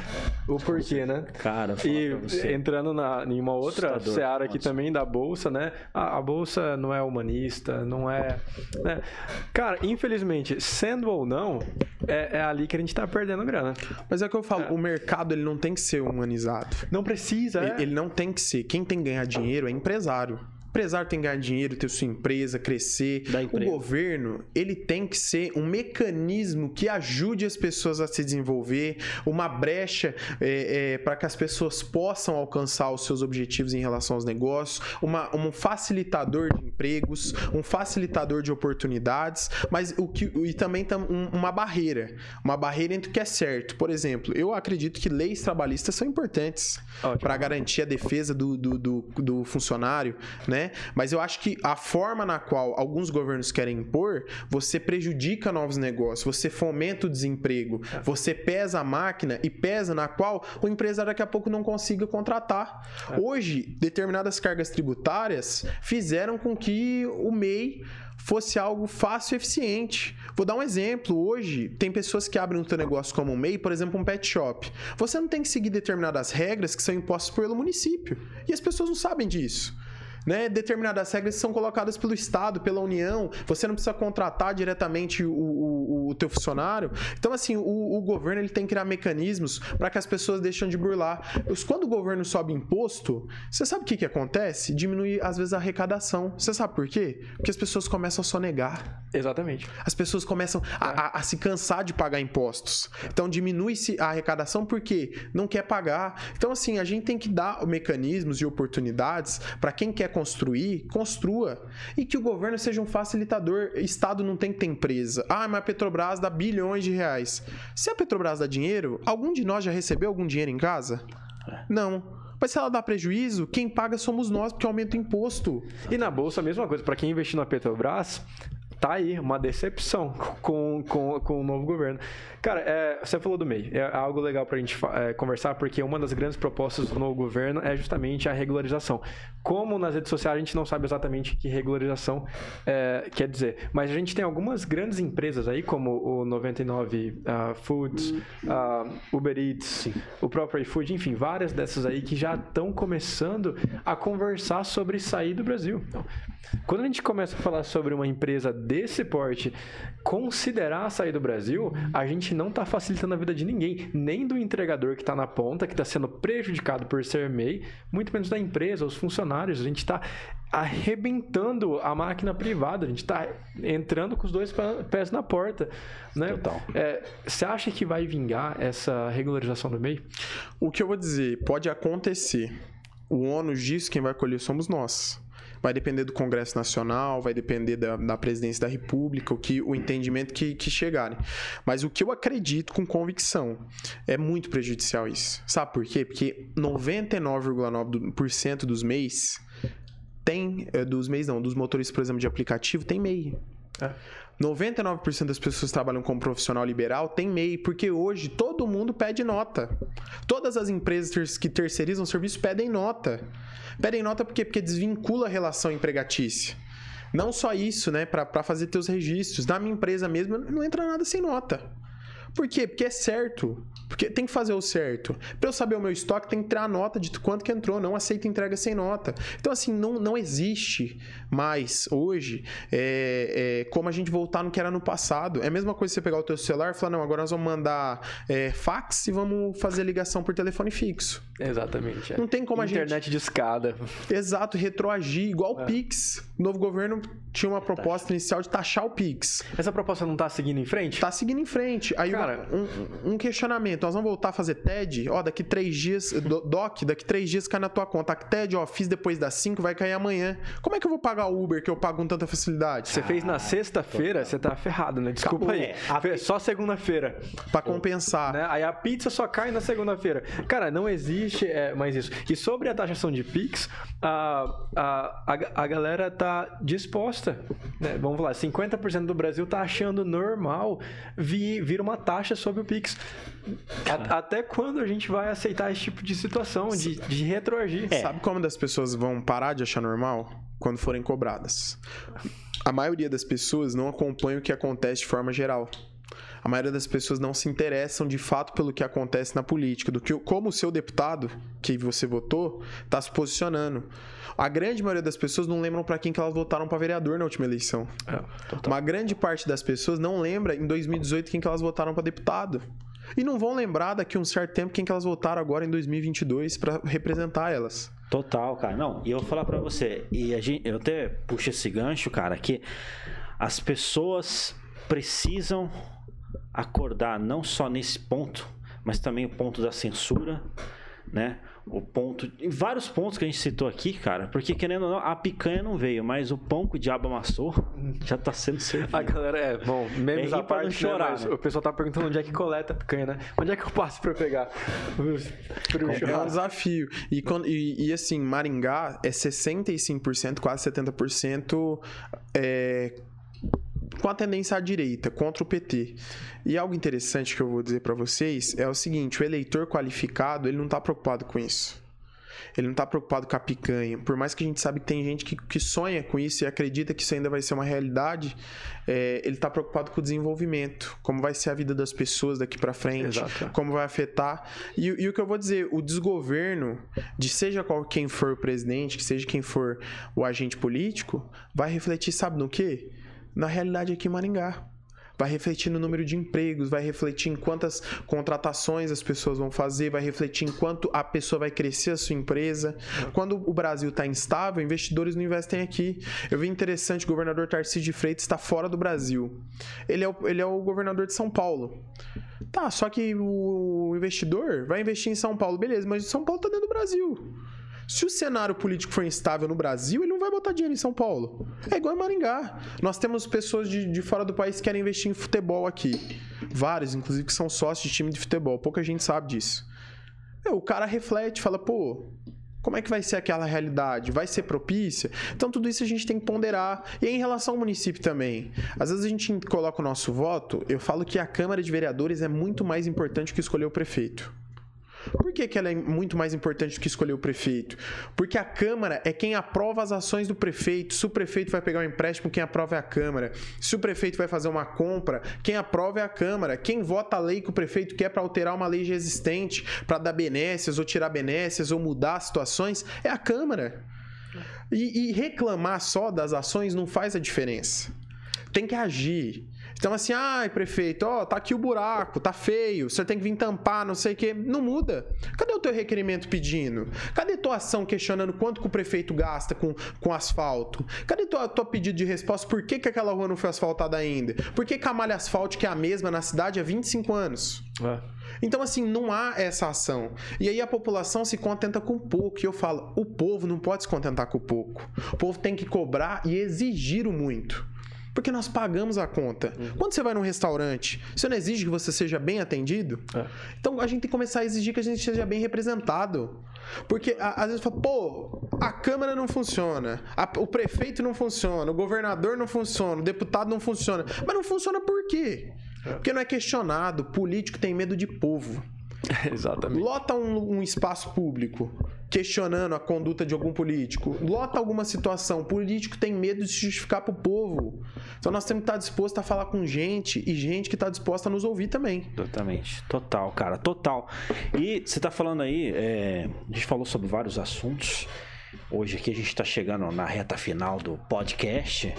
O porquê, né? Cara, e entrando na, em uma outra Assustador. seara aqui Nossa. também da Bolsa, né? A, a, Bolsa não é humanista, não é. Né? Cara, infelizmente, sendo ou não, é, é ali que a gente está perdendo grana. Mas é o que eu falo, é. o mercado ele não tem que ser humanizado. Não precisa, é. Ele, ele não tem que ser. Quem tem que ganhar dinheiro é empresário empresário tem que ganhar dinheiro, ter sua empresa, crescer. O governo, ele tem que ser um mecanismo que ajude as pessoas a se desenvolver, uma brecha é, é, para que as pessoas possam alcançar os seus objetivos em relação aos negócios, uma, um facilitador de empregos, um facilitador de oportunidades, mas o que e também um, uma barreira, uma barreira entre o que é certo. Por exemplo, eu acredito que leis trabalhistas são importantes para garantir a defesa do, do, do, do funcionário, né? Né? Mas eu acho que a forma na qual alguns governos querem impor, você prejudica novos negócios, você fomenta o desemprego, é. você pesa a máquina e pesa na qual o empresário daqui a pouco não consiga contratar. É. Hoje, determinadas cargas tributárias fizeram com que o MEI fosse algo fácil e eficiente. Vou dar um exemplo. Hoje, tem pessoas que abrem um teu negócio como um MEI, por exemplo, um pet shop. Você não tem que seguir determinadas regras que são impostas pelo município. E as pessoas não sabem disso. Né? Determinadas regras são colocadas pelo Estado, pela União. Você não precisa contratar diretamente o, o, o teu funcionário. Então, assim, o, o, governo ele tem que criar mecanismos para que as pessoas deixem de burlar. Quando o governo sobe imposto, você sabe o que, que acontece? Diminui, às vezes, a arrecadação. Você sabe por quê? Porque as pessoas começam a sonegar. Exatamente. As pessoas começam a, a, a se cansar de pagar impostos. Então, diminui-se a arrecadação porque não quer pagar. Então, assim, a gente tem que dar mecanismos e oportunidades para quem quer construir, construa. E que o governo seja um facilitador. Estado não tem que ter empresa. Ah, mas a Petrobras dá bilhões de reais. Se a Petrobras dá dinheiro, algum de nós já recebeu algum dinheiro em casa? Não. Mas se ela dá prejuízo, quem paga somos nós, porque aumenta o imposto. E na bolsa, a mesma coisa. Para quem investir na Petrobras, tá aí uma decepção com, com, com o novo governo. Cara, é, você falou do MEI. É algo legal para a gente é, conversar, porque uma das grandes propostas do novo governo é justamente a regularização. Como nas redes sociais a gente não sabe exatamente que regularização é, quer dizer, mas a gente tem algumas grandes empresas aí, como o 99 uh, Foods, uh, Uber Eats, Sim. o próprio iFood, enfim, várias dessas aí que já estão começando a conversar sobre sair do Brasil. Então, quando a gente começa a falar sobre uma empresa desse porte considerar sair do Brasil, a gente não está facilitando a vida de ninguém, nem do entregador que está na ponta, que está sendo prejudicado por ser MEI, muito menos da empresa, os funcionários. A gente está arrebentando a máquina privada, a gente está entrando com os dois pés na porta. Né? Total. É, você acha que vai vingar essa regularização do MEI? O que eu vou dizer, pode acontecer. O ônus disso, quem vai colher somos nós. Vai depender do Congresso Nacional, vai depender da, da presidência da República, o, que, o entendimento que, que chegarem. Mas o que eu acredito com convicção é muito prejudicial isso. Sabe por quê? Porque 99,9% dos MEIs tem. Eh, dos MEIs não, dos motoristas, por exemplo, de aplicativo, tem MEI. É. 99% das pessoas que trabalham como profissional liberal tem MEI, porque hoje todo mundo pede nota. Todas as empresas que terceirizam serviço pedem nota. Pedem nota por quê? Porque desvincula a relação empregatícia. Não só isso, né? Para fazer teus registros. Na minha empresa mesmo, não entra nada sem nota. Por quê? Porque é certo. Porque tem que fazer o certo. Para eu saber o meu estoque, tem que ter a nota de quanto que entrou. Não aceita entrega sem nota. Então, assim, não, não existe mais hoje é, é, como a gente voltar no que era no passado. É a mesma coisa você pegar o teu celular e falar, não, agora nós vamos mandar é, fax e vamos fazer ligação por telefone fixo. Exatamente. É. Não tem como Internet a gente... de escada. Exato, retroagir, igual o é. Pix. O novo governo tinha uma proposta inicial de taxar o Pix. Essa proposta não está seguindo em frente? Está seguindo em frente. Aí Cara, um, um, questionamento. Nós vamos voltar a fazer TED? Ó, daqui três dias, DOC, daqui três dias cai na tua conta. A TED, ó, fiz depois das cinco, vai cair amanhã. Como é que eu vou pagar o Uber que eu pago com tanta facilidade? Você ah, fez na sexta-feira, você tá ferrado, né? Desculpa Acabou. aí. É, Só segunda-feira. Para compensar. Né? Aí a pizza só cai na segunda-feira. Cara, não existe é, mais isso. E sobre a taxação de Pix, a, a, a, a galera tá disposta. Né? Vamos lá, 50% do Brasil tá achando normal vir, vir uma taxa sobre o Pix. A, até quando a gente vai aceitar esse tipo de situação, de, de retroagir? É. Sabe como as pessoas vão parar de achar normal? Quando forem cobradas. A maioria das pessoas não acompanha o que acontece de forma geral. A maioria das pessoas não se interessam de fato pelo que acontece na política, do que como o seu deputado que você votou está se posicionando. A grande maioria das pessoas não lembram para quem que elas votaram para vereador na última eleição. É, Uma grande parte das pessoas não lembra em 2018 quem que elas votaram para deputado. E não vão lembrar daqui a um certo tempo quem que elas votaram agora em 2022 para representar elas. Total, cara. Não, e eu vou falar para você, e a gente, eu até puxo esse gancho, cara, que as pessoas precisam acordar não só nesse ponto, mas também o ponto da censura, né? O ponto. Em vários pontos que a gente citou aqui, cara. Porque, querendo ou não, a picanha não veio, mas o pão que o diabo amassou já tá sendo servido. A galera é, bom, menos é a parte, não né, chorar. Né, o pessoal tá perguntando onde é que coleta a picanha, né? Onde é que eu passo pra pegar? É um desafio. E, quando, e, e assim, Maringá é 65%, quase 70% é com a tendência à direita, contra o PT. E algo interessante que eu vou dizer para vocês é o seguinte: o eleitor qualificado ele não está preocupado com isso. Ele não está preocupado com a picanha. Por mais que a gente sabe que tem gente que, que sonha com isso e acredita que isso ainda vai ser uma realidade, é, ele está preocupado com o desenvolvimento, como vai ser a vida das pessoas daqui para frente, Exato. como vai afetar. E, e, o que eu vou dizer, o desgoverno, de seja qual quem for o presidente, que seja quem for o agente político, vai refletir, sabe no quê? Na realidade aqui em Maringá. Vai refletir no número de empregos, vai refletir em quantas contratações as pessoas vão fazer, vai refletir em quanto a pessoa vai crescer a sua empresa. Quando o Brasil está instável, investidores não investem aqui. Eu vi interessante, o governador Tarcísio de Freitas está fora do Brasil. Ele é, o, ele é o governador de São Paulo. Tá, só que o investidor vai investir em São Paulo, beleza, mas São Paulo está dentro do Brasil. Se o cenário político for instável no Brasil, ele não vai botar dinheiro em São Paulo. É igual em Maringá. Nós temos pessoas de, de fora do país que querem investir em futebol aqui. Vários, inclusive, que são sócios de time de futebol. Pouca gente sabe disso. o cara reflete, fala, pô, como é que vai ser aquela realidade? Vai ser propícia? Então, tudo isso a gente tem que ponderar. E em relação ao município também. Às vezes a gente coloca o nosso voto, eu falo que a Câmara de Vereadores é muito mais importante que escolher o prefeito. Por que, que ela é muito mais importante do que escolher o prefeito? Porque a Câmara é quem aprova as ações do prefeito. Se o prefeito vai pegar um empréstimo, quem aprova é a Câmara. Se o prefeito vai fazer uma compra, quem aprova é a Câmara. Quem vota a lei que o prefeito quer para alterar uma lei já existente, para dar benécias ou tirar benécias ou mudar situações, é a Câmara. E, e reclamar só das ações não faz a diferença. Tem que agir. Então, assim, ai, prefeito, ó, tá aqui o buraco, tá feio, você tem que vir tampar, não sei o quê. Não muda. Cadê o teu requerimento pedindo? Cadê tua ação questionando quanto que o prefeito gasta com, com asfalto? Cadê tua, tua pedido de resposta? Por que, que aquela rua não foi asfaltada ainda? Por que, que a malha asfáltica é a mesma na cidade há 25 anos? É. Então, assim, não há essa ação. E aí a população se contenta com pouco. E eu falo, o povo não pode se contentar com pouco. O povo tem que cobrar e exigir o muito. Porque nós pagamos a conta. Uhum. Quando você vai num restaurante, você não exige que você seja bem atendido? É. Então a gente tem que começar a exigir que a gente seja bem representado. Porque às vezes fala, pô, a Câmara não funciona, a, o prefeito não funciona, o governador não funciona, o deputado não funciona. Mas não funciona por quê? É. Porque não é questionado. Político tem medo de povo. Exatamente. Lota um, um, espaço público questionando a conduta de algum político. Lota alguma situação. O político tem medo de se justificar pro povo. Então nós temos que estar disposto a falar com gente e gente que está disposta a nos ouvir também. Totalmente. Total, cara. Total. E você está falando aí, é, a gente falou sobre vários assuntos. Hoje aqui a gente está chegando na reta final do podcast.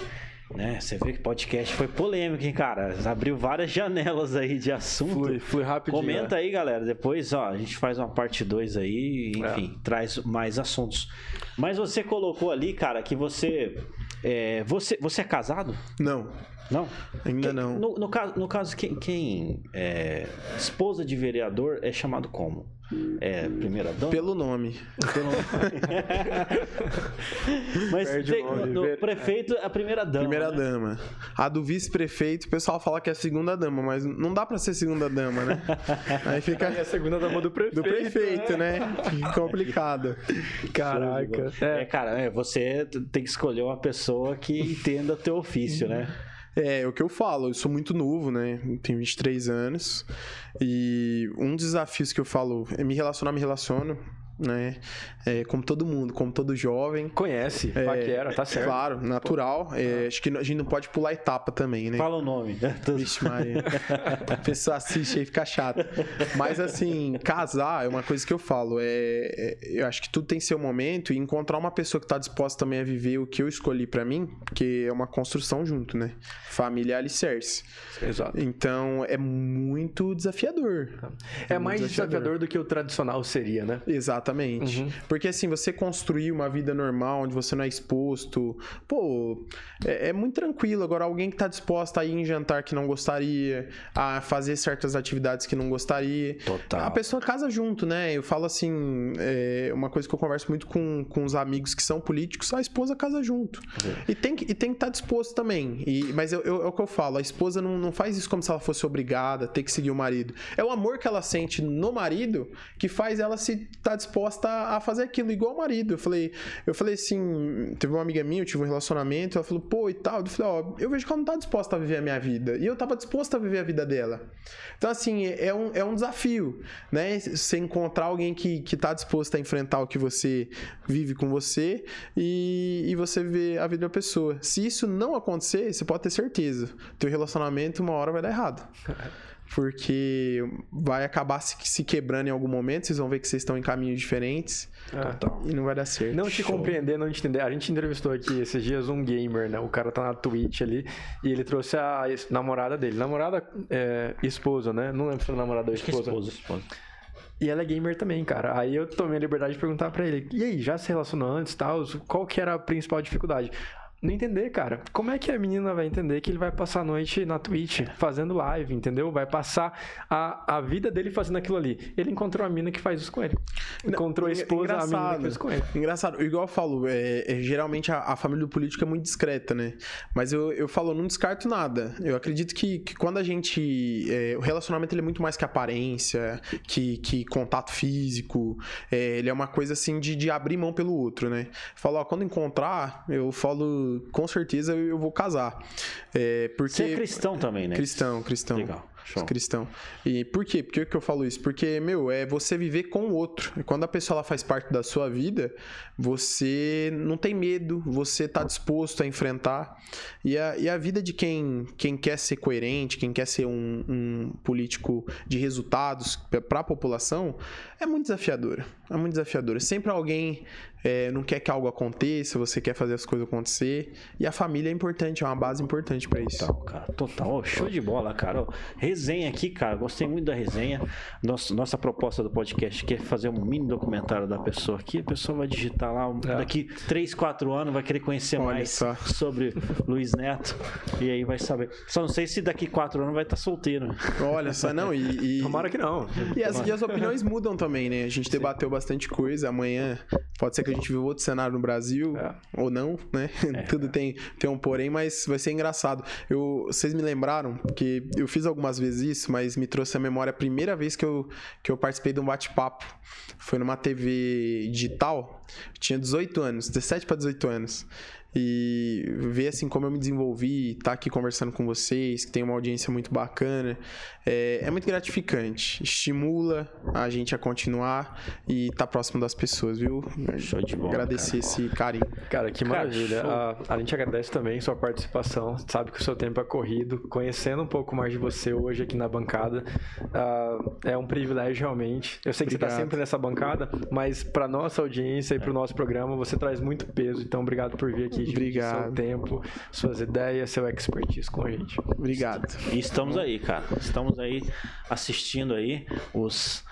Né? Você vê que podcast foi polêmico, hein, cara? Abriu várias janelas aí de assunto. Fui, fui rapidinho. Comenta aí, galera. Depois, ó, a gente faz uma parte 2 aí, enfim, é. traz mais assuntos. Mas você colocou ali, cara, que você. É, você, você é casado? Não. Não? Ainda quem, não. No, no, caso, no caso quem, quem é esposa de vereador é chamado como? É, primeira dama? Pelo nome. Pelo nome. Mas tem, nome, no, prefeito, a primeira dama. Primeira né? dama. A do vice-prefeito, o pessoal fala que é a segunda dama, mas não dá pra ser segunda dama, né? Aí fica. Aí é a segunda dama do prefeito. Do prefeito, né? né? Complicado. Caraca. É. é, cara, é, você tem que escolher uma pessoa que entenda teu ofício, né? É, é o que eu falo, eu sou muito novo, né? Tenho 23 anos. E um dos desafios que eu falo é me relacionar, me relaciono né? É, como todo mundo, como todo jovem. Conhece, é, paquera, tá certo. Claro, natural. É, acho que a gente não pode pular etapa também, né? Fala o nome. Vixe, Maria. a pessoa assiste aí fica chata. Mas assim, casar é uma coisa que eu falo. É, é, eu acho que tudo tem seu momento e encontrar uma pessoa que tá disposta também a viver o que eu escolhi para mim, porque é uma construção junto, né? Família alicerce. Exato. Então é muito desafiador. É, é mais desafiador. desafiador do que o tradicional seria, né? Exato. Exatamente. Uhum. Porque assim, você construir uma vida normal, onde você não é exposto, pô, é, é muito tranquilo. Agora, alguém que tá disposto a ir em jantar que não gostaria, a fazer certas atividades que não gostaria. Total. A pessoa casa junto, né? Eu falo assim, é uma coisa que eu converso muito com, com os amigos que são políticos, a esposa casa junto. Uhum. E tem que estar tá disposto também. E, mas eu, eu, é o que eu falo, a esposa não, não faz isso como se ela fosse obrigada a ter que seguir o marido. É o amor que ela sente no marido que faz ela se estar tá disposta disposta a fazer aquilo, igual o marido. Eu falei, eu falei assim, teve uma amiga minha, eu tive um relacionamento, ela falou, pô, e tal. Eu falei, ó, eu vejo que ela não tá disposta a viver a minha vida. E eu tava disposta a viver a vida dela. Então, assim, é um, é um desafio, né? Você encontrar alguém que, que tá disposto a enfrentar o que você vive com você e, e você ver a vida da pessoa. Se isso não acontecer, você pode ter certeza. Teu relacionamento uma hora vai dar errado. porque vai acabar se, se, quebrando em algum momento, vocês vão ver que vocês estão em caminhos diferentes é. e não vai dar certo. Não te Show. compreender, não te entender. A gente entrevistou aqui esses dias um gamer, né? O cara tá na Twitch ali e ele trouxe a namorada dele. Namorada, é, esposa, né? Não lembro se era namorada ou esposa. esposa, esposa. E ela é gamer também, cara. Aí eu tomei a liberdade de perguntar para ele: e aí, já se relacionou antes tal? Qual que era a principal dificuldade? Não entender, cara. Como é que a menina vai entender que ele vai passar a noite na Twitch fazendo live, entendeu? Vai passar a, a vida dele fazendo aquilo ali. Ele encontrou a mina que faz isso com ele. Encontrou a esposa, a mina que faz isso com ele. Engraçado, igual eu falo, é, é geralmente a, a, família do político é muito discreta, né? Mas eu, eu falo, não descarto nada. Eu acredito que, que quando a gente. É, o relacionamento ele é muito mais que aparência, que, que contato físico. É, ele é uma coisa assim de, de abrir mão pelo outro, né? Falo, ó, quando encontrar, eu falo com certeza eu vou casar. É, porque... Você é cristão também, né? Cristão, cristão. Legal. Show. cristão. E por quê? Por que, que eu falo isso? Porque, meu, é você viver com o outro. E quando a pessoa ela faz parte da sua vida, você não tem medo, você tá disposto a enfrentar. E a, e a vida de quem, quem quer ser coerente, quem quer ser um, um político de resultados para a população, é muito desafiadora. É muito desafiadora. Sempre alguém é, não quer que algo aconteça, você quer fazer as coisas acontecer. E a família é importante, é uma base importante para isso. Total, cara, total. Oh, show de bola, cara. Oh, resenha aqui, cara. Gostei muito da resenha. Nossa, nossa proposta do podcast aqui é fazer um mini documentário da pessoa aqui. A pessoa vai digitar lá, é. daqui 3, 4 anos, vai querer conhecer Olha mais só. sobre Luiz Neto. E aí vai saber. Só não sei se daqui 4 anos vai estar tá solteiro. Olha só, não. E, e... Tomara que não. E as, e as opiniões mudam também, né? A gente debateu bastante coisa. Amanhã pode ser que a gente viu outro cenário no Brasil, é. ou não, né? É, Tudo tem, tem um porém, mas vai ser engraçado. Eu, vocês me lembraram que eu fiz algumas vezes isso, mas me trouxe a memória a primeira vez que eu, que eu participei de um bate-papo. Foi numa TV digital. Eu tinha 18 anos, 17 para 18 anos e ver assim como eu me desenvolvi, estar tá aqui conversando com vocês, que tem uma audiência muito bacana, é, é muito gratificante. Estimula a gente a continuar e estar tá próximo das pessoas, viu? Show de bola. Agradecer cara. esse carinho. Cara, que maravilha. a, a, gente agradece também sua participação. Sabe que o seu tempo é corrido. Conhecendo um pouco mais de você hoje aqui na bancada, uh, é um privilégio realmente. Eu sei que obrigado. você está sempre nessa bancada, mas para nossa audiência e para o nosso programa, você traz muito peso. Então, obrigado por vir aqui aqui, Obrigado. seu tempo, suas ideias, seu expertise com a gente. Obrigado. E estamos aí, cara. Estamos aí assistindo aí os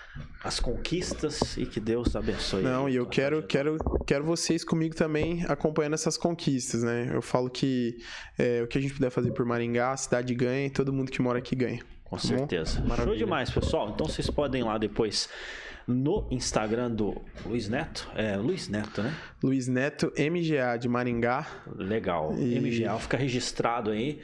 as conquistas e que Deus abençoe. Não, e eu quero, quero, quero vocês comigo também acompanhando essas conquistas, né? Eu falo que é, o que a gente puder fazer por Maringá, a cidade ganha e todo mundo que mora aqui ganha. Com tá certeza. Show demais, pessoal. Então vocês podem ir lá depois no Instagram do Luiz Neto. É Luiz Neto, né? Luiz Neto, MGA de Maringá. Legal. E... MGA, fica registrado aí.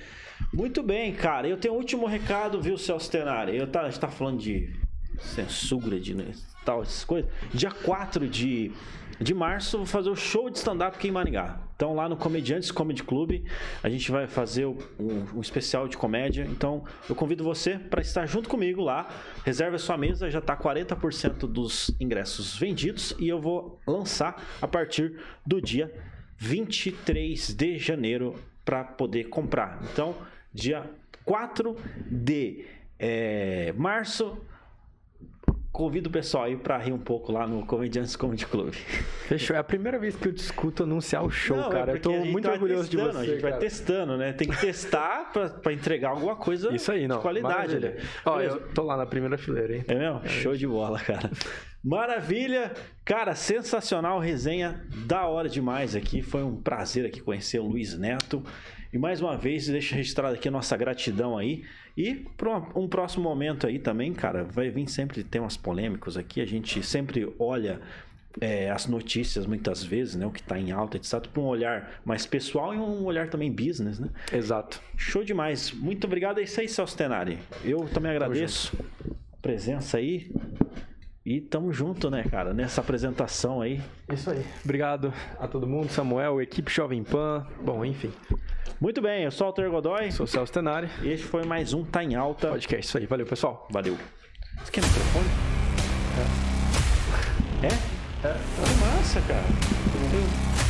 Muito bem, cara. Eu tenho um último recado, viu, Celso Tenari? Eu tá, a gente tá falando de censura, de né, tal, essas coisas. Dia 4 de de março, vou fazer o show de stand-up aqui em Maringá. Então, lá no Comediantes Comedy Club, a gente vai fazer um, um especial de comédia. Então, eu convido você para estar junto comigo lá. Reserve a sua mesa, já está 40% dos ingressos vendidos e eu vou lançar a partir do dia 23 de janeiro para poder comprar. Então, dia 4 de é, março convido o pessoal aí pra rir um pouco lá no Comediantes Comedy Club. Fechou. É a primeira vez que eu discuto anunciar o show, Não, é cara. É eu tô muito orgulhoso testando, de você. A gente cara. vai testando, né? Tem que testar pra, pra entregar alguma coisa Isso aí, não. de qualidade. Né? Ó, eu tô lá na primeira fileira, hein? É mesmo? É Show de bola, cara. Maravilha! Cara, sensacional resenha, da hora demais aqui. Foi um prazer aqui conhecer o Luiz Neto. E mais uma vez, deixa registrado aqui a nossa gratidão aí. E para um próximo momento aí também, cara, vai vir sempre temas polêmicos aqui. A gente sempre olha é, as notícias muitas vezes, né? O que está em alta, etc. Para um olhar mais pessoal e um olhar também business, né? Exato. Show demais. Muito obrigado. É isso aí, Celso Tenari. Eu também agradeço a presença aí. E tamo junto, né, cara, nessa apresentação aí. Isso aí. Obrigado a todo mundo, Samuel, equipe Jovem Pan. Bom, enfim. Muito bem, eu sou o Alter Godoy. Sou o Celso Tenari. Este foi mais um Tá em Alta. Podcast, isso aí. Valeu, pessoal. Valeu. Você quer microfone? É? É? É. Que massa, cara.